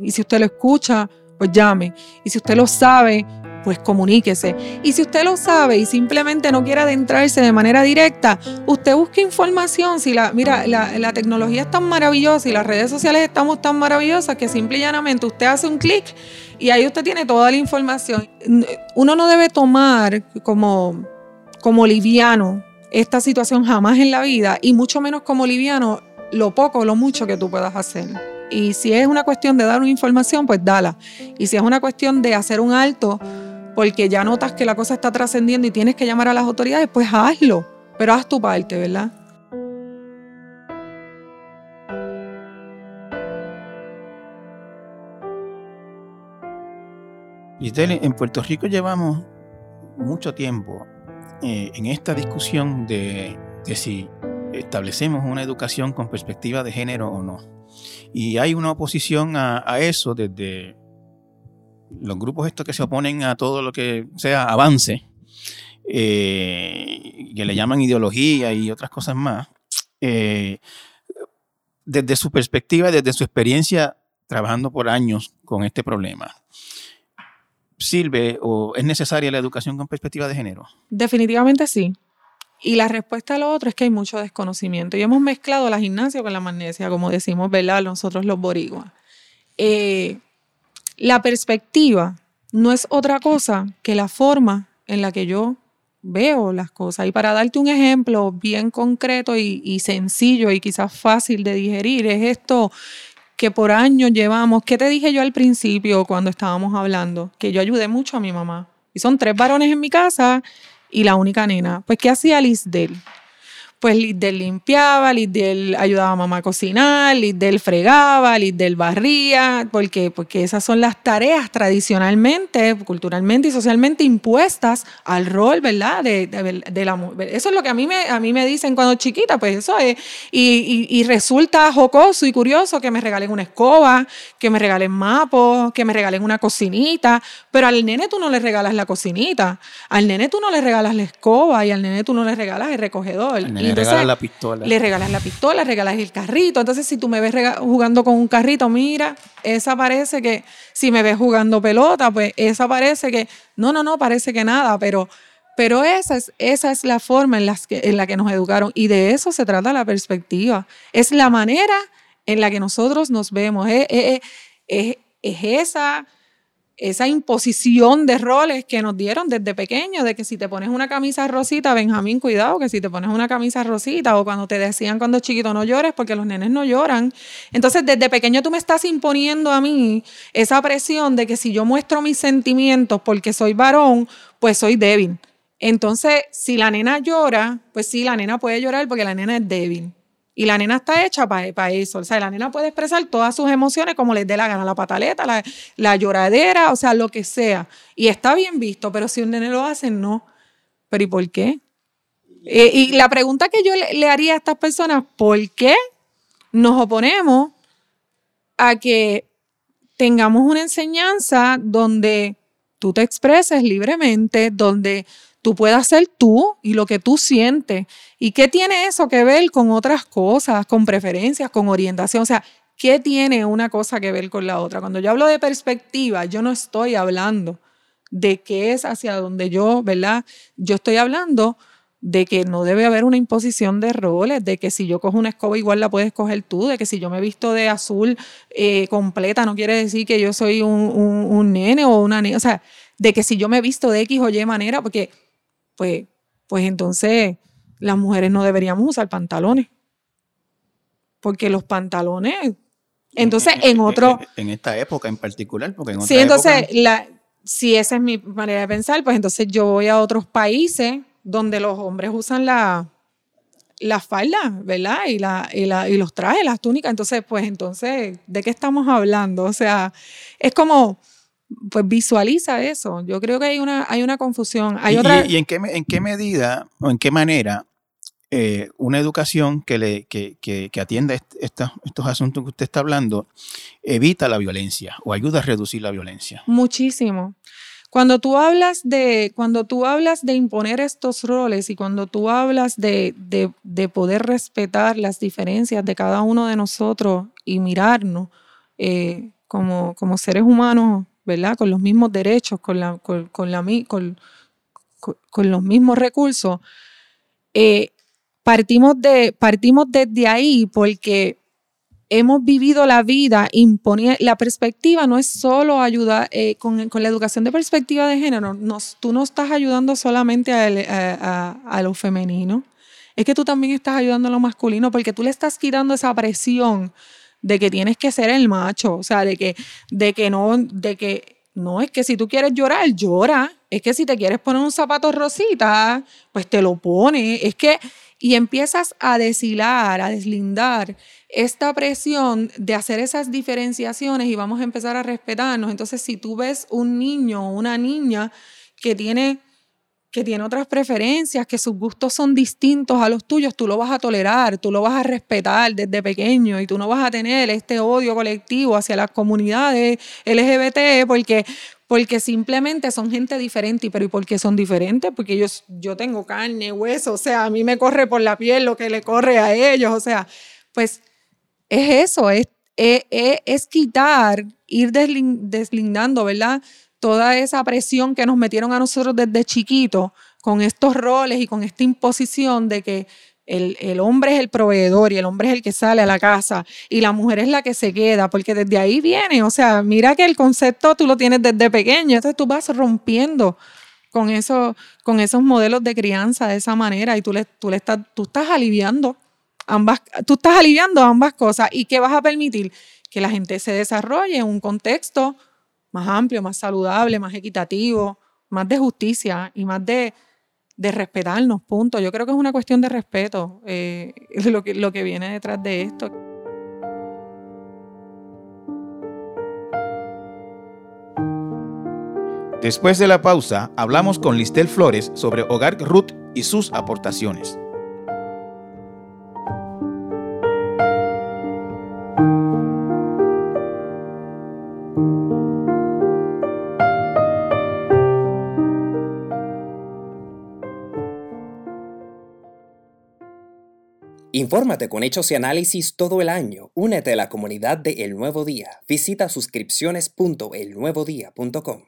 Y si usted lo escucha, pues llame. Y si usted lo sabe, pues comuníquese. Y si usted lo sabe y simplemente no quiere adentrarse de manera directa, usted busque información. Si la, mira, la, tecnología es tan maravillosa y las redes sociales estamos tan maravillosas que simple y llanamente usted hace un clic y ahí usted tiene toda la información. Uno no debe tomar como, como liviano esta situación jamás en la vida y mucho menos como liviano lo poco o lo mucho que tú puedas hacer. Y si es una cuestión de dar una información, pues dala. Y si es una cuestión de hacer un alto, porque ya notas que la cosa está trascendiendo y tienes que llamar a las autoridades, pues hazlo, pero haz tu parte, ¿verdad? Giselle, en Puerto Rico llevamos mucho tiempo eh, en esta discusión de, si establecemos una educación con perspectiva de género o no. Y hay una oposición a eso desde los grupos estos que se oponen a todo lo que sea avance, eh, que le llaman ideología y otras cosas más, eh, desde su perspectiva, desde su experiencia trabajando por años con este problema, ¿sirve o es necesaria la educación con perspectiva de género? Definitivamente sí. Y la respuesta a lo otro es que hay mucho desconocimiento. Y hemos mezclado la gimnasia con la magnesia, como decimos, ¿verdad? Nosotros los boriguas. Eh, la perspectiva no es otra cosa que la forma en la que yo veo las cosas. Y para darte un ejemplo bien concreto y, sencillo y quizás fácil de digerir, es esto que por años llevamos, ¿qué te dije yo al principio cuando estábamos hablando? Que yo ayudé mucho a mi mamá. Y son tres varones en mi casa y la única nena. Pues, ¿qué hacía Lisdel? Pues Lidl limpiaba, Lidl ayudaba a mamá a cocinar, Lidl fregaba, Lidl barría, porque, porque esas son las tareas tradicionalmente, culturalmente y socialmente impuestas al rol, ¿verdad? De, de, la mujer. Eso es lo que a mí, me, a mí me dicen cuando chiquita, pues eso es. Y, y, resulta jocoso y curioso que me regalen una escoba, que me regalen mapos, que me regalen una cocinita, pero al nene tú no le regalas la cocinita, al nene tú no le regalas la escoba y al nene tú no le regalas el recogedor le regalas la pistola. Le regalas la pistola, regalas el carrito. Entonces, si tú me ves jugando con un carrito, mira, esa parece que, si me ves jugando pelota, pues esa parece que, no, no, no, parece que nada, pero, pero esa, es, esa es la forma en, las que, en la que nos educaron. Y de eso se trata la perspectiva. Es la manera en la que nosotros nos vemos. es, es, es esa esa imposición de roles que nos dieron desde pequeños, de que si te pones una camisa rosita, Benjamín, cuidado, que si te pones una camisa rosita, o cuando te decían cuando chiquito no llores, porque los nenes no lloran. Entonces, desde pequeño tú me estás imponiendo a mí esa presión de que si yo muestro mis sentimientos porque soy varón, pues soy débil. Entonces, si la nena llora, pues sí, la nena puede llorar porque la nena es débil. Y la nena está hecha para eso. O sea, la nena puede expresar todas sus emociones como les dé la gana, la pataleta, la, lloradera, o sea, lo que sea. Y está bien visto, pero si un nene lo hace, no. ¿Pero y por qué? Eh, y la pregunta que yo le, haría a estas personas, ¿por qué nos oponemos a que tengamos una enseñanza donde tú te expreses libremente, donde tú puedas ser tú y lo que tú sientes. ¿Y qué tiene eso que ver con otras cosas, con preferencias, con orientación? O sea, ¿qué tiene una cosa que ver con la otra? Cuando yo hablo de perspectiva, yo no estoy hablando de qué es hacia donde yo, ¿verdad? Yo estoy hablando de que no debe haber una imposición de roles, de que si yo cojo una escoba igual la puedes coger tú, de que si yo me visto de azul eh, completa no quiere decir que yo soy un, un nene o una niña, o sea, de que si yo me visto de X o Y manera, porque pues, pues entonces las mujeres no deberíamos usar pantalones. Porque los pantalones, entonces en, otro... En, esta época en particular, porque en otra Sí, entonces, la, si esa es mi manera de pensar, pues entonces yo voy a otros países donde los hombres usan la, la falda, ¿verdad? Y, la, y, la, y los trajes, las túnicas. Entonces, pues entonces, ¿de qué estamos hablando? O sea, es como pues visualiza eso. Yo creo que hay una, hay una confusión. Hay ¿Y, otra... y, en, qué, en qué medida o en qué manera eh, una educación que, le, que, que, que atienda estos asuntos que usted está hablando evita la violencia o ayuda a reducir la violencia? Muchísimo. Cuando tú hablas de, cuando tú hablas de imponer estos roles y cuando tú hablas de, de, de poder respetar las diferencias de cada uno de nosotros y mirarnos eh, como, como seres humanos ¿verdad? Con los mismos derechos, con, la, con, la, con, con los mismos recursos, eh, partimos, de, partimos desde ahí porque hemos vivido la vida imponiendo, la perspectiva no es solo ayudar, eh, con, la educación de perspectiva de género, nos, tú no estás ayudando solamente a, a, lo femenino, es que tú también estás ayudando a lo masculino porque tú le estás quitando esa presión de que tienes que ser el macho, o sea, de que, de que no, de que no, es que si tú quieres llorar, llora. Es que si te quieres poner un zapato rosita, pues te lo pones. Es que, y empiezas a deshilar, a deslindar esta presión de hacer esas diferenciaciones y vamos a empezar a respetarnos. Entonces, si tú ves un niño o una niña que tiene que tiene otras preferencias, que sus gustos son distintos a los tuyos, tú lo vas a tolerar, tú lo vas a respetar desde pequeño y tú no vas a tener este odio colectivo hacia las comunidades LGBT porque, porque simplemente son gente diferente. ¿Pero y por qué son diferentes? Porque yo, yo tengo carne, hueso, o sea, a mí me corre por la piel lo que le corre a ellos, o sea, pues es eso, es, es, es quitar, ir deslindando, ¿verdad? Toda esa presión que nos metieron a nosotros desde chiquitos con estos roles y con esta imposición de que el, hombre es el proveedor y el hombre es el que sale a la casa y la mujer es la que se queda, porque desde ahí viene, o sea, mira que el concepto tú lo tienes desde pequeño, entonces tú vas rompiendo con, eso, con esos modelos de crianza de esa manera y tú, le, tú, le estás, tú estás aliviando ambas, tú estás aliviando ambas cosas. Y qué vas a permitir que la gente se desarrolle en un contexto más amplio, más saludable, más equitativo, más de justicia y más de, de respetarnos, punto. Yo creo que es una cuestión de respeto eh, lo, que, lo que viene detrás de esto. Después de la pausa, hablamos con Listel Flores sobre Hogar Ruth y sus aportaciones. Infórmate con hechos y análisis todo el año. Únete a la comunidad de El Nuevo Día. Visita suscripciones.elnuevodía.com.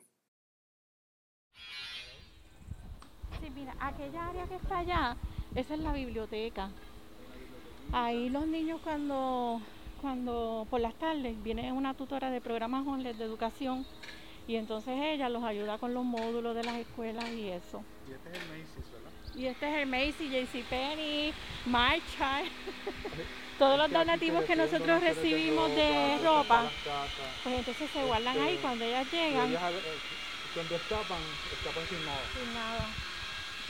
Sí, mira, aquella área que está allá, esa es la biblioteca. Ahí los niños cuando, cuando por las tardes viene una tutora de programas online de educación y entonces ella los ayuda con los módulos de las escuelas y eso. Y este. Y este es el Macy, JCPenney, Marcha, todos los donativos que nosotros recibimos de ropa, pues entonces se guardan ahí cuando ellas llegan. Ellas, eh, cuando escapan, escapan sin nada. Sin nada.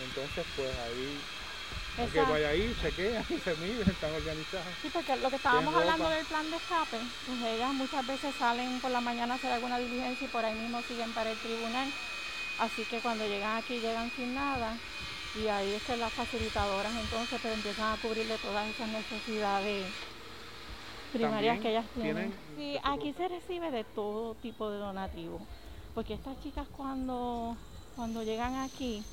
Entonces, pues ahí, que vaya ahí, chequean, se miden, están organizadas. Sí, porque lo que estábamos hablando del plan de escape, pues ellas muchas veces salen por la mañana a hacer alguna diligencia y por ahí mismo siguen para el tribunal. Así que cuando llegan aquí llegan sin nada y ahí es que las facilitadoras entonces pues empiezan a cubrirle todas esas necesidades primarias que ellas tienen. tienen- Sí, aquí se recibe de todo tipo de donativos, porque estas chicas cuando, cuando llegan aquí,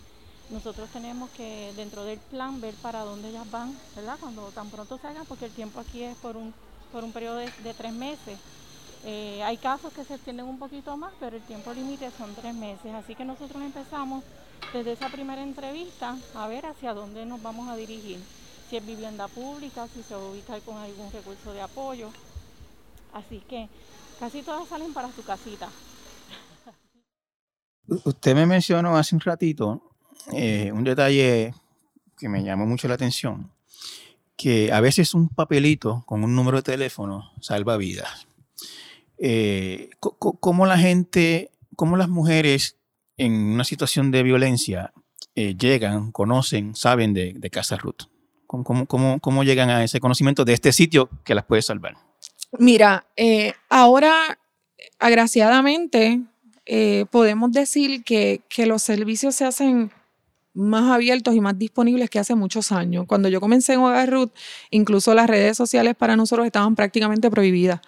nosotros tenemos que dentro del plan ver para dónde ellas van, ¿verdad? Cuando tan pronto salgan, porque el tiempo aquí es por un, por un periodo de, de tres meses. Eh, hay casos que se extienden un poquito más, pero el tiempo límite son tres meses. Así que nosotros empezamos desde esa primera entrevista a ver hacia dónde nos vamos a dirigir. Si es vivienda pública, si se va a ubicar con algún recurso de apoyo. Así que casi todas salen para su casita. Usted me mencionó hace un ratito eh, un detalle que me llamó mucho la atención, que a veces un papelito con un número de teléfono salva vidas. Eh, ¿Cómo la gente, cómo las mujeres en una situación de violencia eh, llegan, conocen, saben de, de Casa Ruth? ¿Cómo, cómo- cómo- cómo llegan a ese conocimiento de este sitio que las puede salvar? Mira, eh, ahora, agraciadamente, eh, podemos decir que, que los servicios se hacen más abiertos y más disponibles que hace muchos años. Cuando yo comencé en Hogar Ruth, incluso las redes sociales para nosotros estaban prácticamente prohibidas.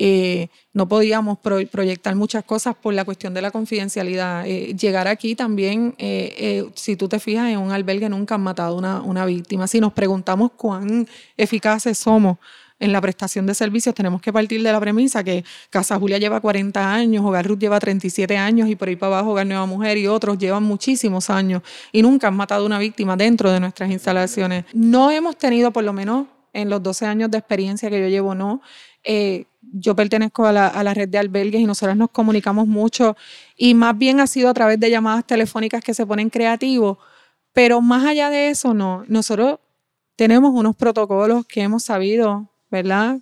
Eh, no podíamos pro- proyectar muchas cosas por la cuestión de la confidencialidad. Eh, llegar aquí también, eh, si tú te fijas, en un albergue nunca han matado una, una víctima. Si nos preguntamos cuán eficaces somos en la prestación de servicios, tenemos que partir de la premisa que Casa Julia lleva 40 años, Hogar Ruth lleva 37 años y por ahí para abajo Hogar Nueva Mujer y otros llevan muchísimos años y nunca han matado una víctima dentro de nuestras instalaciones. No hemos tenido, por lo menos en los 12 años de experiencia que yo llevo, no. Yo pertenezco a la, a la red de albergues y nosotras nos comunicamos mucho y más bien ha sido a través de llamadas telefónicas que se ponen creativos, pero más allá de eso, no. Nosotros tenemos unos protocolos que hemos sabido, ¿verdad?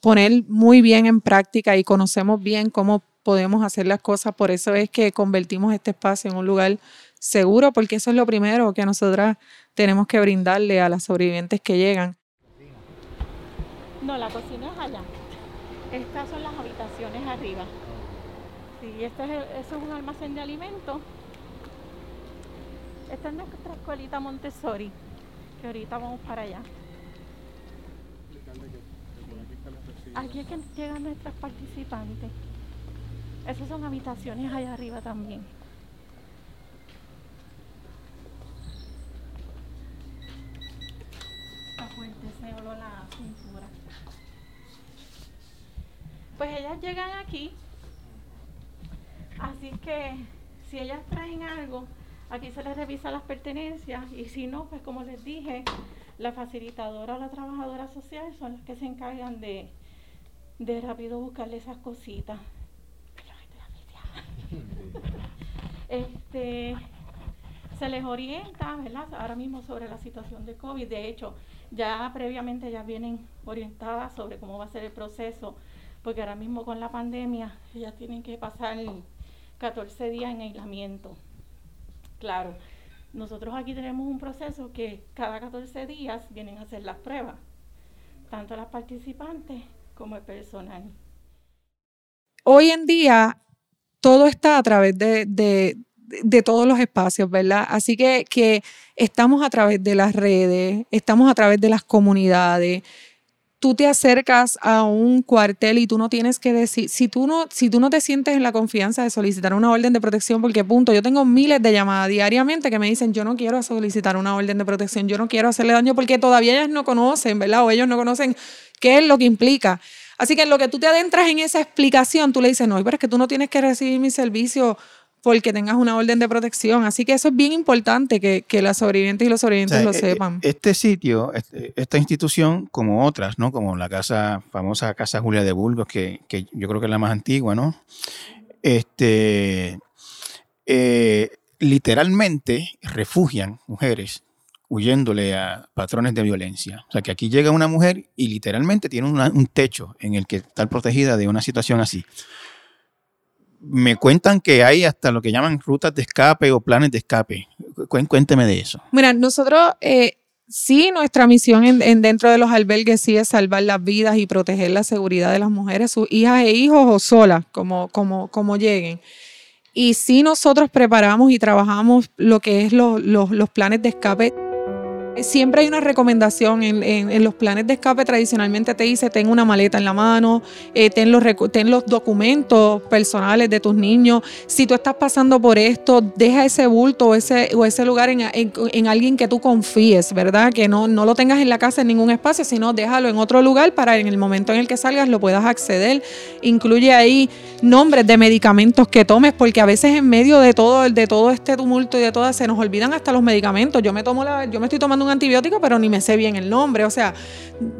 Poner muy bien en práctica y conocemos bien cómo podemos hacer las cosas. Por eso es que convertimos este espacio en un lugar seguro, porque eso es lo primero que nosotras tenemos que brindarle a las sobrevivientes que llegan. No, la cocina es allá. Estas son las habitaciones arriba. Sí, este es el- es un almacén de alimentos. Esta es nuestra escuelita Montessori, que ahorita vamos para allá. Aquí es que llegan nuestras participantes. Esas son habitaciones allá arriba también. Está fuerte ese olor a pintura. Pues ellas llegan aquí, así que si ellas traen algo, aquí se les revisa las pertenencias y si no, pues como les dije, la facilitadora o la trabajadora social son las que se encargan de, de rápido buscarle esas cositas. Este, se les orienta, ¿verdad? Ahora mismo sobre la situación de COVID. De hecho, ya previamente ya vienen orientadas sobre cómo va a ser el proceso porque ahora mismo con la pandemia ellas tienen que pasar 14 días en aislamiento. Claro, nosotros aquí tenemos un proceso que cada 14 días vienen a hacer las pruebas, tanto las participantes como el personal. Hoy en día todo está a través de, todos los espacios, ¿verdad? Así que estamos a través de las redes, estamos a través de las comunidades, tú te acercas a un cuartel y tú no tienes que decir, si tú no, si tú no te sientes en la confianza de solicitar una orden de protección, porque punto, yo tengo miles de llamadas diariamente que me dicen, yo no quiero solicitar una orden de protección, yo no quiero hacerle daño porque todavía ellas no conocen, ¿verdad? O ellos no conocen qué es lo que implica. Así que en lo que tú te adentras en esa explicación, tú le dices, no, pero es que tú no tienes que recibir mi servicio porque tengas una orden de protección. Así que eso es bien importante que, que las sobrevivientes y los sobrevivientes lo e, e, sepan. Este sitio, este, esta institución, como otras, ¿no? Como la casa, famosa Casa Julia de Burgos, que, que yo creo que es la más antigua, ¿no? Este, eh, literalmente refugian mujeres huyéndole a patrones de violencia. O sea, que aquí llega una mujer y literalmente tiene un techo en el que está protegida de una situación así me cuentan que hay hasta lo que llaman rutas de escape o planes de escape. Cuénteme de eso. Mira, nosotros eh, sí, nuestra misión en, dentro de los albergues sí es salvar las vidas y proteger la seguridad de las mujeres, sus hijas e hijos o solas, como, como, como lleguen. Y sí nosotros preparamos y trabajamos lo que es los planes de escape Siempre hay una recomendación en, los planes de escape. Tradicionalmente te dice, ten una maleta en la mano, eh, ten, los, documentos personales de tus niños. Si tú estás pasando por esto, deja ese bulto o ese, o ese lugar en, alguien que tú confíes, ¿verdad? Que no, no lo tengas en la casa en ningún espacio, sino déjalo en otro lugar para en el momento en el que salgas lo puedas acceder. Incluye ahí nombres de medicamentos que tomes, porque a veces en medio de todo, de todo este tumulto y de todo, se nos olvidan hasta los medicamentos. Yo me tomo la, yo me estoy tomando un antibiótico, pero ni me sé bien el nombre. O sea,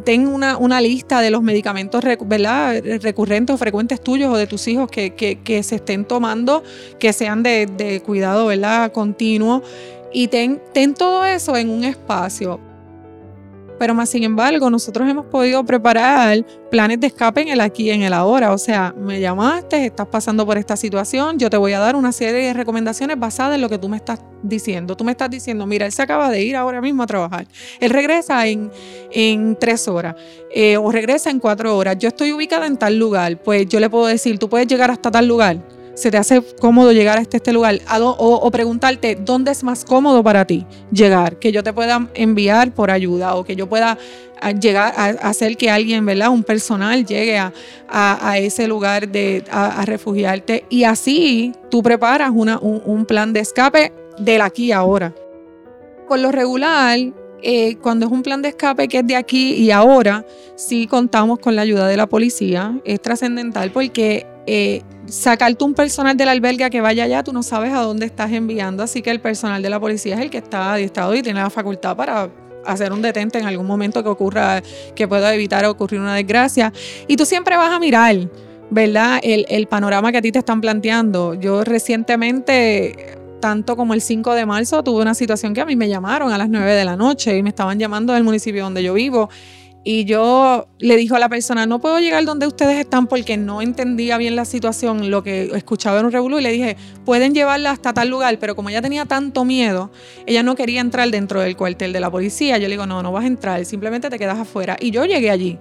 ten una, una lista de los medicamentos ¿verdad? recurrentes o frecuentes tuyos o de tus hijos que, que, se estén tomando, que sean de, de cuidado ¿verdad? continuo. Y ten, ten todo eso en un espacio. Pero más sin embargo, nosotros hemos podido preparar planes de escape en el aquí en el ahora. O sea, me llamaste, estás pasando por esta situación, yo te voy a dar una serie de recomendaciones basadas en lo que tú me estás diciendo. Tú me estás diciendo, mira, él se acaba de ir ahora mismo a trabajar. Él regresa en, en tres horas eh, o regresa en cuatro horas. Yo estoy ubicada en tal lugar. Pues yo le puedo decir, tú puedes llegar hasta tal lugar se te hace cómodo llegar a este, este lugar o, preguntarte dónde es más cómodo para ti llegar, que yo te pueda enviar por ayuda o que yo pueda ah, llegar a, hacer que alguien, ¿verdad? Un personal llegue a, ese lugar de, a, refugiarte y así tú preparas un, plan de escape del aquí y ahora. Por lo regular, eh, cuando es un plan de escape que es de aquí y ahora, sí contamos con la ayuda de la policía. Es trascendental porque eh, sacarte un personal del albergue que vaya allá, tú no sabes a dónde estás enviando, así que el personal de la policía es el que está adiestrado y tiene la facultad para hacer un detente en algún momento que ocurra, que pueda evitar ocurrir una desgracia. Y tú siempre vas a mirar, ¿verdad? El, el panorama que a ti te están planteando. Yo recientemente tanto como el 5 de marzo tuve una situación que a mí me llamaron a las 9 de la noche y me estaban llamando del municipio donde yo vivo y yo le dijo a la persona, no puedo llegar donde ustedes están porque no entendía bien la situación, lo que escuchaba en un revolú, y le dije, pueden llevarla hasta tal lugar, pero como ella tenía tanto miedo, ella no quería entrar dentro del cuartel de la policía. Yo le digo, no, no vas a entrar, simplemente te quedas afuera. Y yo llegué allí.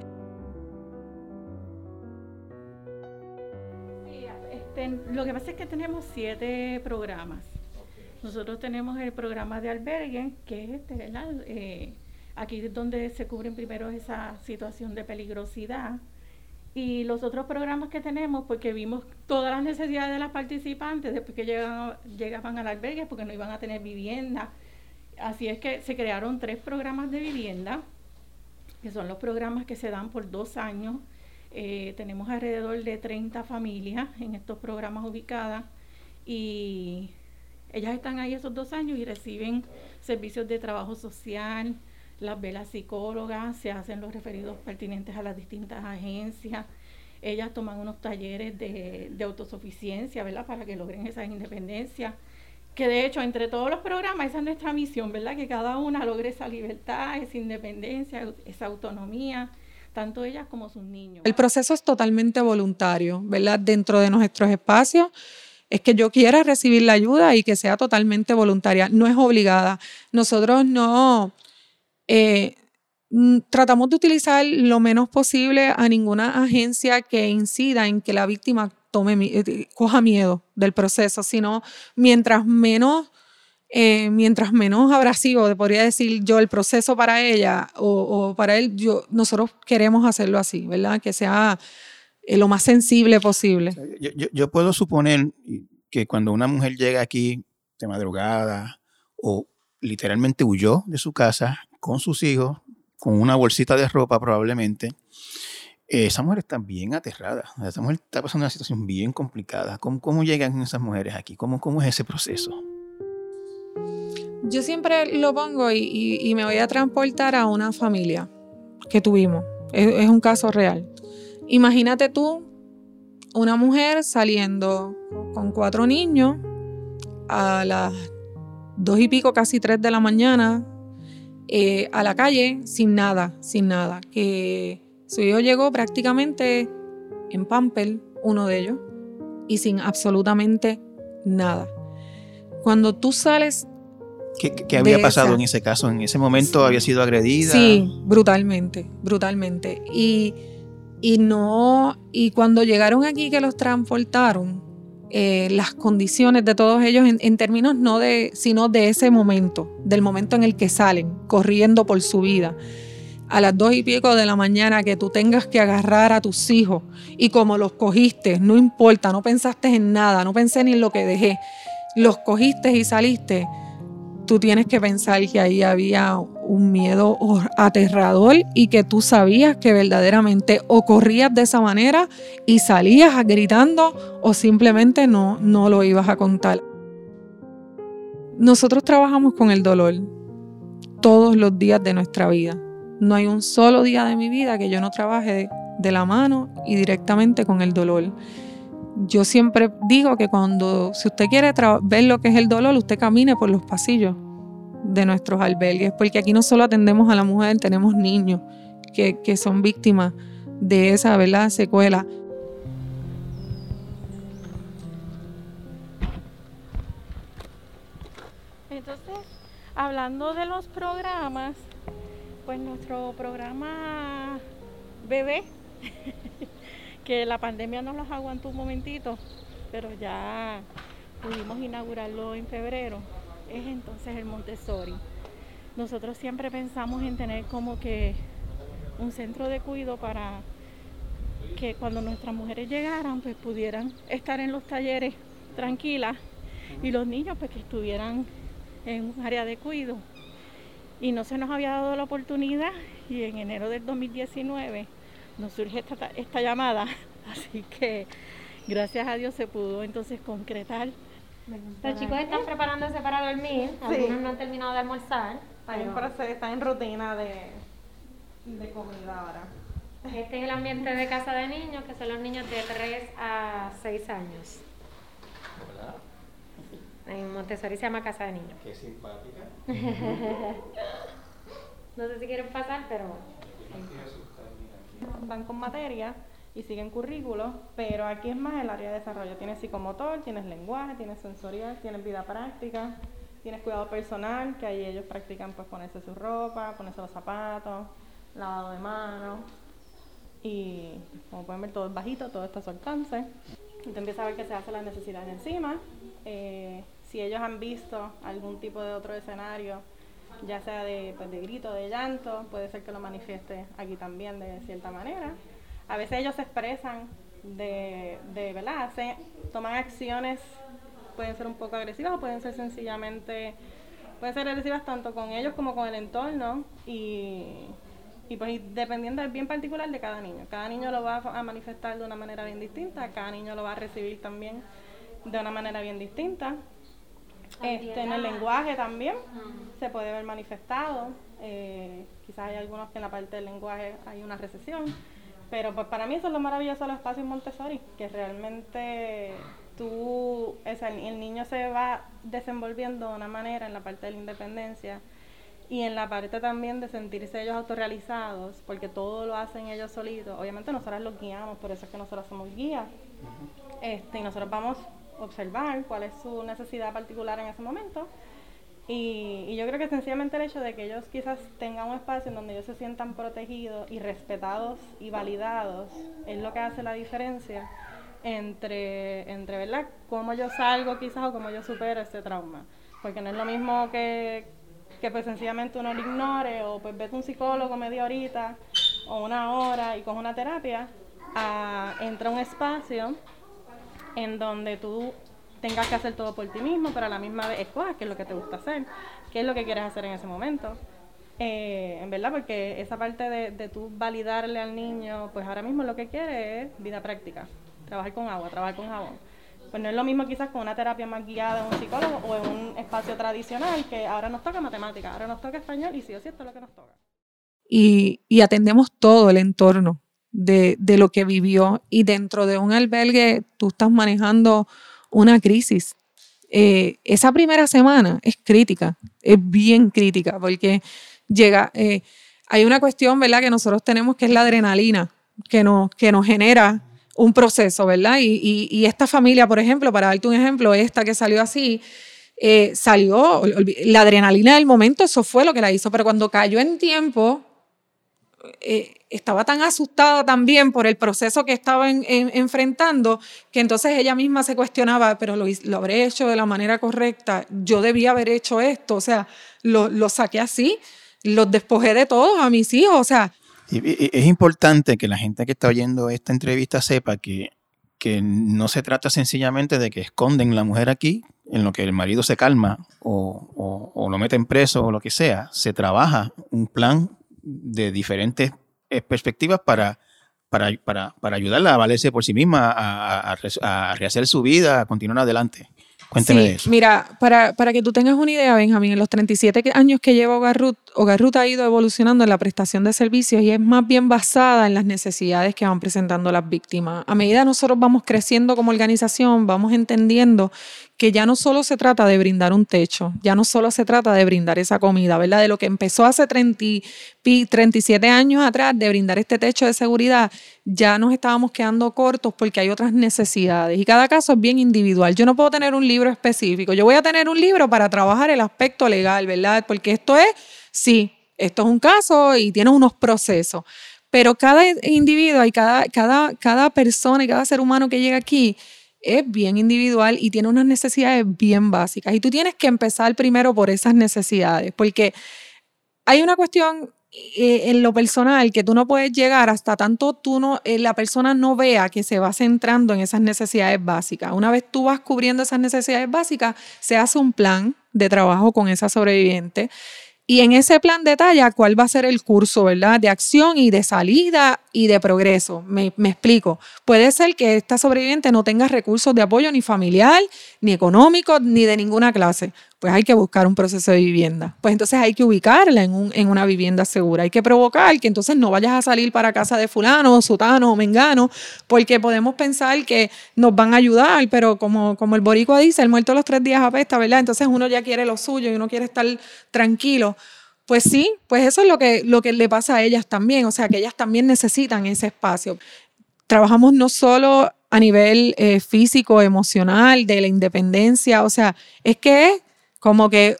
Este, lo que pasa es que tenemos siete programas. Nosotros tenemos el programa de albergue, que es este, ¿verdad? Eh, Aquí es donde se cubren primero esa situación de peligrosidad. Y los otros programas que tenemos, porque vimos todas las necesidades de las participantes después que llegaban, llegaban al albergue, porque no iban a tener vivienda. Así es que se crearon tres programas de vivienda, que son los programas que se dan por dos años. Eh, tenemos alrededor de 30 familias en estos programas ubicadas y ellas están ahí esos dos años y reciben servicios de trabajo social, las velas psicólogas, se hacen los referidos pertinentes a las distintas agencias, ellas toman unos talleres de, de autosuficiencia, ¿verdad? Para que logren esa independencia. Que de hecho, entre todos los programas, esa es nuestra misión, ¿verdad? Que cada una logre esa libertad, esa independencia, esa autonomía. tanto ellas como sus niños. El proceso es totalmente voluntario, ¿verdad? Dentro de nuestros espacios es que yo quiera recibir la ayuda y que sea totalmente voluntaria, no es obligada. Nosotros no eh, tratamos de utilizar lo menos posible a ninguna agencia que incida en que la víctima tome, eh, coja miedo del proceso, sino mientras menos eh, mientras menos abrasivo, podría decir yo, el proceso para ella o, para él, yo, nosotros queremos hacerlo así, ¿verdad? Que sea lo más sensible posible. Yo, puedo suponer que cuando una mujer llega aquí de madrugada o literalmente huyó de su casa con sus hijos, con una bolsita de ropa probablemente, esa mujer está bien aterrada. Esa mujer está pasando una situación bien complicada. ¿Cómo, cómo llegan esas mujeres aquí? ¿Cómo, ¿Cómo es ese proceso? Yo siempre lo pongo y, me voy a transportar a una familia que tuvimos. Es, un caso real. Imagínate tú, una mujer saliendo con cuatro niños a las dos y pico, casi tres de la mañana, eh, a la calle sin nada, sin nada. Que su hijo llegó prácticamente en Pampel, uno de ellos, y sin absolutamente nada. Cuando tú sales ¿Qué, había pasado en ese caso? ¿En ese momento había sido agredida? Sí, brutalmente, brutalmente. Y, y no, y cuando llegaron aquí que los transportaron, eh, las condiciones de todos ellos en, términos no de, sino de ese momento, del momento en el que salen, corriendo por su vida. A las dos y pico de la mañana que tú tengas que agarrar a tus hijos y como los cogiste, no importa, no pensaste en nada, no pensé ni en lo que dejé, los cogiste y saliste tú tienes que pensar que ahí había un miedo aterrador y que tú sabías que verdaderamente o corrías de esa manera y salías gritando o simplemente no, no lo ibas a contar. Nosotros trabajamos con el dolor todos los días de nuestra vida. No hay un solo día de mi vida que yo no trabaje de, la mano y directamente con el dolor yo siempre digo que cuando, si usted quiere ver lo que es el dolor, usted camine por los pasillos de nuestros albergues, porque aquí no solo atendemos a la mujer, tenemos niños que, que son víctimas de esa ¿verdad? secuela. Entonces, hablando de los programas, pues nuestro programa bebé que la pandemia nos los aguantó un momentito, pero ya pudimos inaugurarlo en febrero, es entonces el Montessori. Nosotros siempre pensamos en tener como que un centro de cuidado para que cuando nuestras mujeres llegaran, pues pudieran estar en los talleres tranquilas y los niños pues que estuvieran en un área de cuidado. Y no se nos había dado la oportunidad y en enero del 2019 nos surge esta, llamada, así que gracias a Dios se pudo entonces concretar. Los chicos están preparándose para dormir, algunos no han terminado de almorzar. están en rutina de, de comida ahora. Este es el ambiente de casa de niños, que son los niños de 3 a 6 años. ¿Verdad? En Montessori se llama Casa de Niños. Qué simpática. no sé si quieren pasar, pero van con materia y siguen currículos, pero aquí es más el área de desarrollo. Tienes psicomotor, tienes lenguaje, tienes sensorial, tienes vida práctica, tienes cuidado personal, que ahí ellos practican pues ponerse su ropa, ponerse los zapatos, lavado de manos y como pueden ver todo es bajito, todo está a su alcance. Tú empiezas a ver que se hace las necesidades encima. Eh, si ellos han visto algún tipo de otro escenario, ya sea de, pues, de grito, de llanto, puede ser que lo manifieste aquí también de cierta manera. A veces ellos se expresan de, de ¿verdad? toman acciones, pueden ser un poco agresivas o pueden ser sencillamente, pueden ser agresivas tanto con ellos como con el entorno y, y pues dependiendo es bien particular de cada niño. Cada niño lo va a manifestar de una manera bien distinta, cada niño lo va a recibir también de una manera bien distinta. Este, en el lenguaje también se puede ver manifestado. Eh, quizás hay algunos que en la parte del lenguaje hay una recesión. Pero pues para mí eso es lo maravilloso de los espacios Montessori, que realmente tú, el niño se va desenvolviendo de una manera en la parte de la independencia y en la parte también de sentirse ellos autorrealizados, porque todo lo hacen ellos solitos. Obviamente nosotros los guiamos, por eso es que nosotros somos guías. Este, y nosotros vamos a observar cuál es su necesidad particular en ese momento. Y, y, yo creo que sencillamente el hecho de que ellos quizás tengan un espacio en donde ellos se sientan protegidos y respetados y validados es lo que hace la diferencia entre, entre ¿verdad? cómo yo salgo quizás o cómo yo supero este trauma. Porque no es lo mismo que, que pues sencillamente uno lo ignore o pues vete un psicólogo media horita o una hora y coge una terapia, a, entra un espacio en donde tú tengas que hacer todo por ti mismo, pero a la misma vez escojas qué es lo que te gusta hacer, qué es lo que quieres hacer en ese momento. Eh, en verdad, porque esa parte de, de tú validarle al niño, pues ahora mismo lo que quiere es vida práctica, trabajar con agua, trabajar con jabón. Pues no es lo mismo quizás con una terapia más guiada en un psicólogo o en un espacio tradicional que ahora nos toca matemática, ahora nos toca español y sí o sí esto es lo que nos toca. Y, y atendemos todo el entorno de, de lo que vivió y dentro de un albergue tú estás manejando una crisis. Eh, esa primera semana es crítica, es bien crítica, porque llega, eh, hay una cuestión, ¿verdad?, que nosotros tenemos que es la adrenalina, que nos, que nos genera un proceso, ¿verdad? Y, y, esta familia, por ejemplo, para darte un ejemplo, esta que salió así, eh, salió, la adrenalina del momento, eso fue lo que la hizo, pero cuando cayó en tiempo, eh, estaba tan asustada también por el proceso que estaba en, en, enfrentando, que entonces ella misma se cuestionaba, pero lo, lo, habré hecho de la manera correcta, yo debía haber hecho esto, o sea, lo, lo saqué así, los despojé de todos a mis hijos, o sea. Es importante que la gente que está oyendo esta entrevista sepa que, que no se trata sencillamente de que esconden la mujer aquí, en lo que el marido se calma o, o, o lo meten preso o lo que sea, se trabaja un plan de diferentes perspectivas para, para, para, para ayudarla a valerse por sí misma, a, a, a, rehacer su vida, a continuar adelante. Cuénteme sí, de eso. Mira, para, para que tú tengas una idea, Benjamín, en los 37 años que lleva Hogar Ruth, Hogar Ruth ha ido evolucionando en la prestación de servicios y es más bien basada en las necesidades que van presentando las víctimas. A medida que nosotros vamos creciendo como organización, vamos entendiendo que ya no solo se trata de brindar un techo, ya no solo se trata de brindar esa comida, ¿verdad? De lo que empezó hace 30, 37 años atrás, de brindar este techo de seguridad, ya nos estábamos quedando cortos porque hay otras necesidades y cada caso es bien individual. Yo no puedo tener un libro específico, yo voy a tener un libro para trabajar el aspecto legal, ¿verdad? Porque esto es, sí, esto es un caso y tiene unos procesos, pero cada individuo y cada, cada, cada persona y cada ser humano que llega aquí, es bien individual y tiene unas necesidades bien básicas. Y tú tienes que empezar primero por esas necesidades, porque hay una cuestión eh, en lo personal que tú no puedes llegar hasta tanto tú no, eh, la persona no vea que se va centrando en esas necesidades básicas. Una vez tú vas cubriendo esas necesidades básicas, se hace un plan de trabajo con esa sobreviviente. Y en ese plan detalla cuál va a ser el curso, ¿verdad? De acción y de salida y de progreso. Me, me, explico. Puede ser que esta sobreviviente no tenga recursos de apoyo ni familiar, ni económico, ni de ninguna clase. Pues hay que buscar un proceso de vivienda. Pues entonces hay que ubicarla en, un, en una vivienda segura. Hay que provocar que entonces no vayas a salir para casa de fulano, sutano o mengano, porque podemos pensar que nos van a ayudar, pero como, como el boricua dice, el muerto los tres días apesta, ¿verdad? Entonces uno ya quiere lo suyo y uno quiere estar tranquilo. Pues sí, pues eso es lo que, lo que le pasa a ellas también, o sea, que ellas también necesitan ese espacio. Trabajamos no solo a nivel eh, físico, emocional, de la independencia, o sea, es que es como que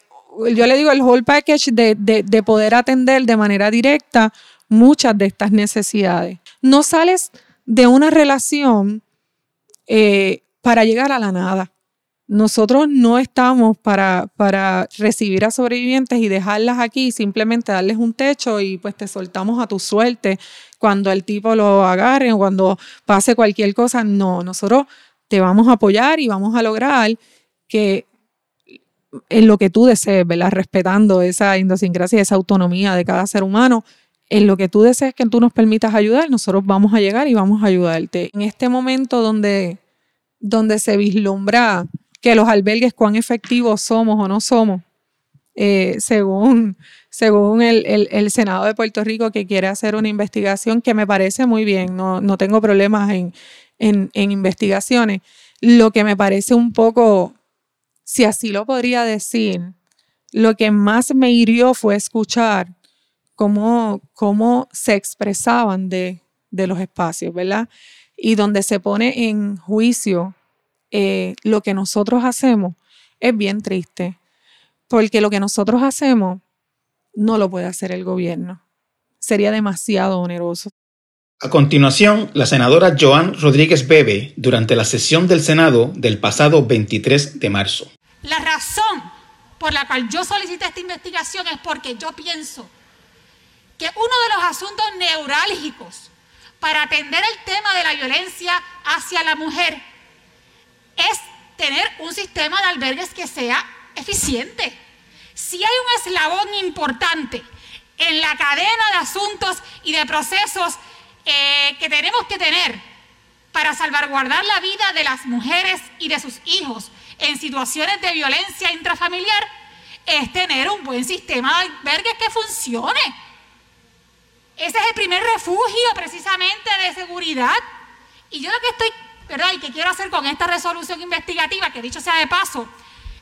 yo le digo el whole package de, de, de poder atender de manera directa muchas de estas necesidades. No sales de una relación eh, para llegar a la nada. Nosotros no estamos para, para recibir a sobrevivientes y dejarlas aquí, simplemente darles un techo y pues te soltamos a tu suerte cuando el tipo lo agarre o cuando pase cualquier cosa. No, nosotros te vamos a apoyar y vamos a lograr que en lo que tú desees, ¿verdad? Respetando esa idiosincrasia, esa autonomía de cada ser humano, en lo que tú desees que tú nos permitas ayudar, nosotros vamos a llegar y vamos a ayudarte. En este momento donde, donde se vislumbra que los albergues cuán efectivos somos o no somos, eh, según, según el, el, Senado de Puerto Rico que quiere hacer una investigación que me parece muy bien, no, no tengo problemas en, en investigaciones. Lo que me parece un poco, si así lo podría decir, lo que más me hirió fue escuchar cómo, cómo se expresaban de, de los espacios, ¿verdad? Y donde se pone en juicio eh, lo que nosotros hacemos, es bien triste, porque lo que nosotros hacemos no lo puede hacer el gobierno. Sería demasiado oneroso. A continuación, la senadora Joan Rodríguez Bebe durante la sesión del Senado del pasado 23 de marzo. La razón por la cual yo solicité esta investigación es porque yo pienso que uno de los asuntos neurálgicos para atender el tema de la violencia hacia la mujer es tener un sistema de albergues que sea eficiente. Si hay un eslabón importante en la cadena de asuntos y de procesos eh, que tenemos que tener para salvaguardar la vida de las mujeres y de sus hijos en situaciones de violencia intrafamiliar, es tener un buen sistema de albergues que funcione. Ese es el primer refugio precisamente de seguridad. Y yo lo que estoy, ¿verdad? Y que quiero hacer con esta resolución investigativa, que dicho sea de paso,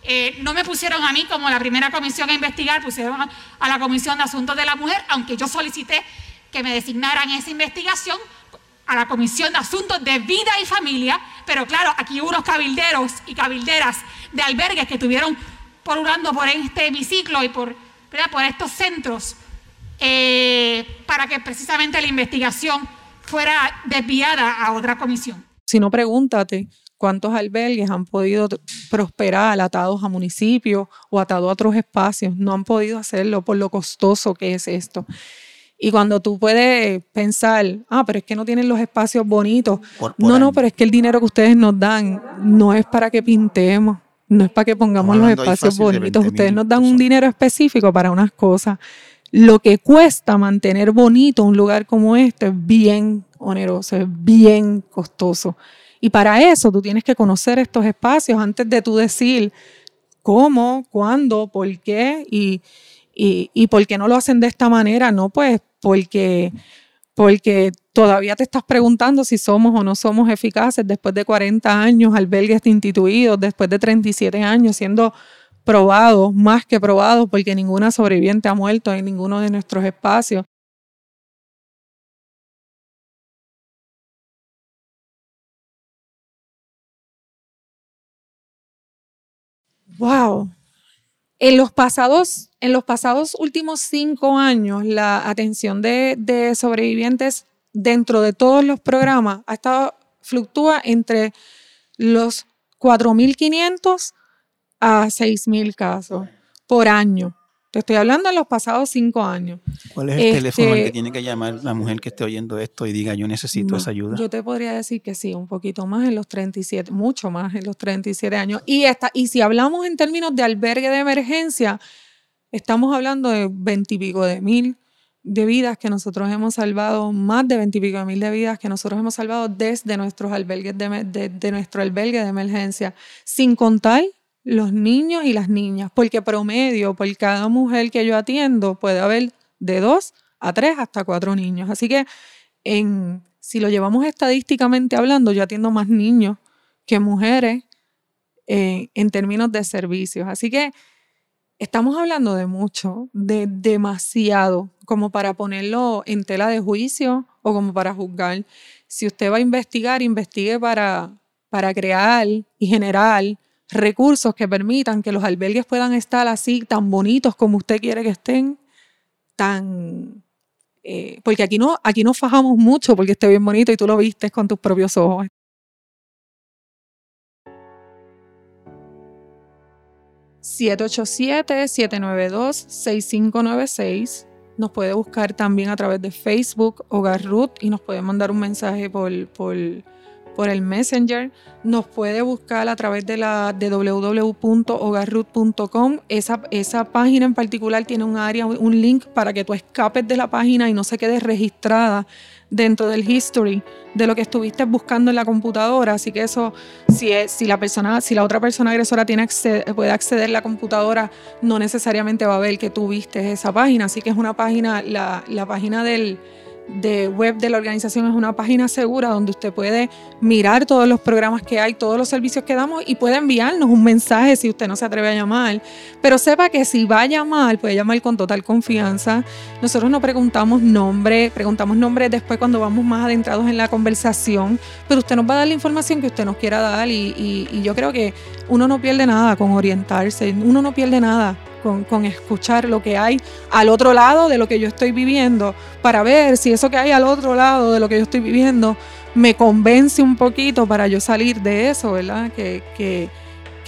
eh, no me pusieron a mí como la primera comisión a investigar, pusieron a, la Comisión de Asuntos de la Mujer, aunque yo solicité que me designaran esa investigación a la Comisión de Asuntos de Vida y Familia, pero claro, aquí hubo unos cabilderos y cabilderas de albergues que estuvieron polulando por este hemiciclo y por, por estos centros eh, para que precisamente la investigación fuera desviada a otra comisión. Si no, pregúntate cuántos albergues han podido prosperar atados a municipios o atados a otros espacios. No han podido hacerlo por lo costoso que es esto. Y cuando tú puedes pensar, ah, pero es que no tienen los espacios bonitos. no, no, pero es que el dinero que ustedes nos dan no es para que pintemos, no es para que pongamos los espacios bonitos. Ustedes nos dan un dinero específico para unas cosas. Lo que cuesta mantener bonito un lugar como este es bien oneroso, es bien costoso. Y para eso tú tienes que conocer estos espacios antes de tú decir cómo, cuándo, por qué y, y, por qué no lo hacen de esta manera. No, pues porque, porque todavía te estás preguntando si somos o no somos eficaces después de 40 años albergues instituidos, después de 37 años siendo probados, más que probados, porque ninguna sobreviviente ha muerto en ninguno de nuestros espacios. Wow. En los pasados, en los pasados últimos cinco años, la atención de, sobrevivientes dentro de todos los programas ha estado, fluctúa entre los 4.500 a 6.000 casos por año. Te estoy hablando de los pasados cinco años. ¿Cuál es el teléfono al que este, tiene que llamar la mujer que esté oyendo esto y diga yo necesito esa ayuda? Yo te podría decir que sí, un poquito más en los 37, mucho más en los 37 años. Y, esta, y si hablamos en términos de albergue de emergencia, estamos hablando de 20 y pico de mil de vidas que nosotros hemos salvado, más de 20 y pico de mil de vidas que nosotros hemos salvado desde nuestros albergues de, de nuestro albergue de emergencia, sin contar los niños y las niñas, porque promedio por cada mujer que yo atiendo puede haber de dos a tres hasta cuatro niños. Así que en, si lo llevamos estadísticamente hablando, yo atiendo más niños que mujeres eh, en términos de servicios. Así que estamos hablando de mucho, de demasiado, como para ponerlo en tela de juicio o como para juzgar. Si usted va a investigar, investigue para, para crear y generar recursos que permitan que los albergues puedan estar así, tan bonitos como usted quiere que estén, tan... Eh, porque aquí no, aquí no fajamos mucho porque esté bien bonito y tú lo vistes con tus propios ojos. ...787-792-6596... Nos puede buscar también a través de Facebook, Hogar Ruth, y nos puede mandar un mensaje por, por por el Messenger. Nos puede buscar a través de, la, de www.hogarroot.com. Esa, esa página en particular tiene un área, un link para que tú escapes de la página y no se quedes registrada dentro del history de lo que estuviste buscando en la computadora. Así que eso, si, es, si, la, persona, si la otra persona agresora tiene puede acceder a la computadora, no necesariamente va a ver que tú viste esa página. Así que es una página, la, la página del de web de la organización es una página segura donde usted puede mirar todos los programas que hay, todos los servicios que damos y puede enviarnos un mensaje si usted no se atreve a llamar. Pero sepa que si va a llamar, puede llamar con total confianza. Nosotros no preguntamos nombre, preguntamos nombre después cuando vamos más adentrados en la conversación, pero usted nos va a dar la información que usted nos quiera dar y, y yo creo que uno no pierde nada con orientarse, uno no pierde nada con, escuchar lo que hay al otro lado de lo que yo estoy viviendo, para ver si eso que hay al otro lado de lo que yo estoy viviendo me convence un poquito para yo salir de eso, ¿verdad? Que,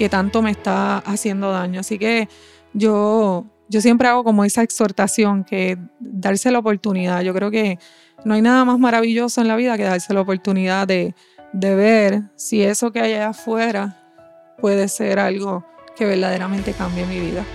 tanto me está haciendo daño. Así que yo, yo siempre hago como esa exhortación, que darse la oportunidad. Yo creo que no hay nada más maravilloso en la vida que darse la oportunidad de, de ver si eso que hay allá afuera puede ser algo que verdaderamente cambie mi vida.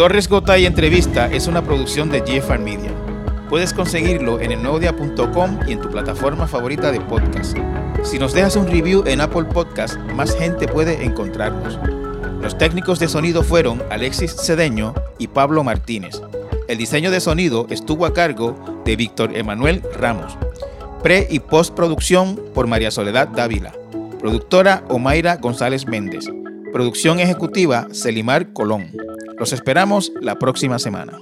Torres Gotay Entrevista es una producción de GFR Media. Puedes conseguirlo en elnuevodia.com y en tu plataforma favorita de podcast. Si nos dejas un review en Apple Podcast, más gente puede encontrarnos. Los técnicos de sonido fueron Alexis Cedeño y Pablo Martínez. El diseño de sonido estuvo a cargo de Víctor Emanuel Ramos. Pre y postproducción por María Soledad Dávila. Productora Omaira González Méndez. Producción ejecutiva Celimar Colón. Los esperamos la próxima semana.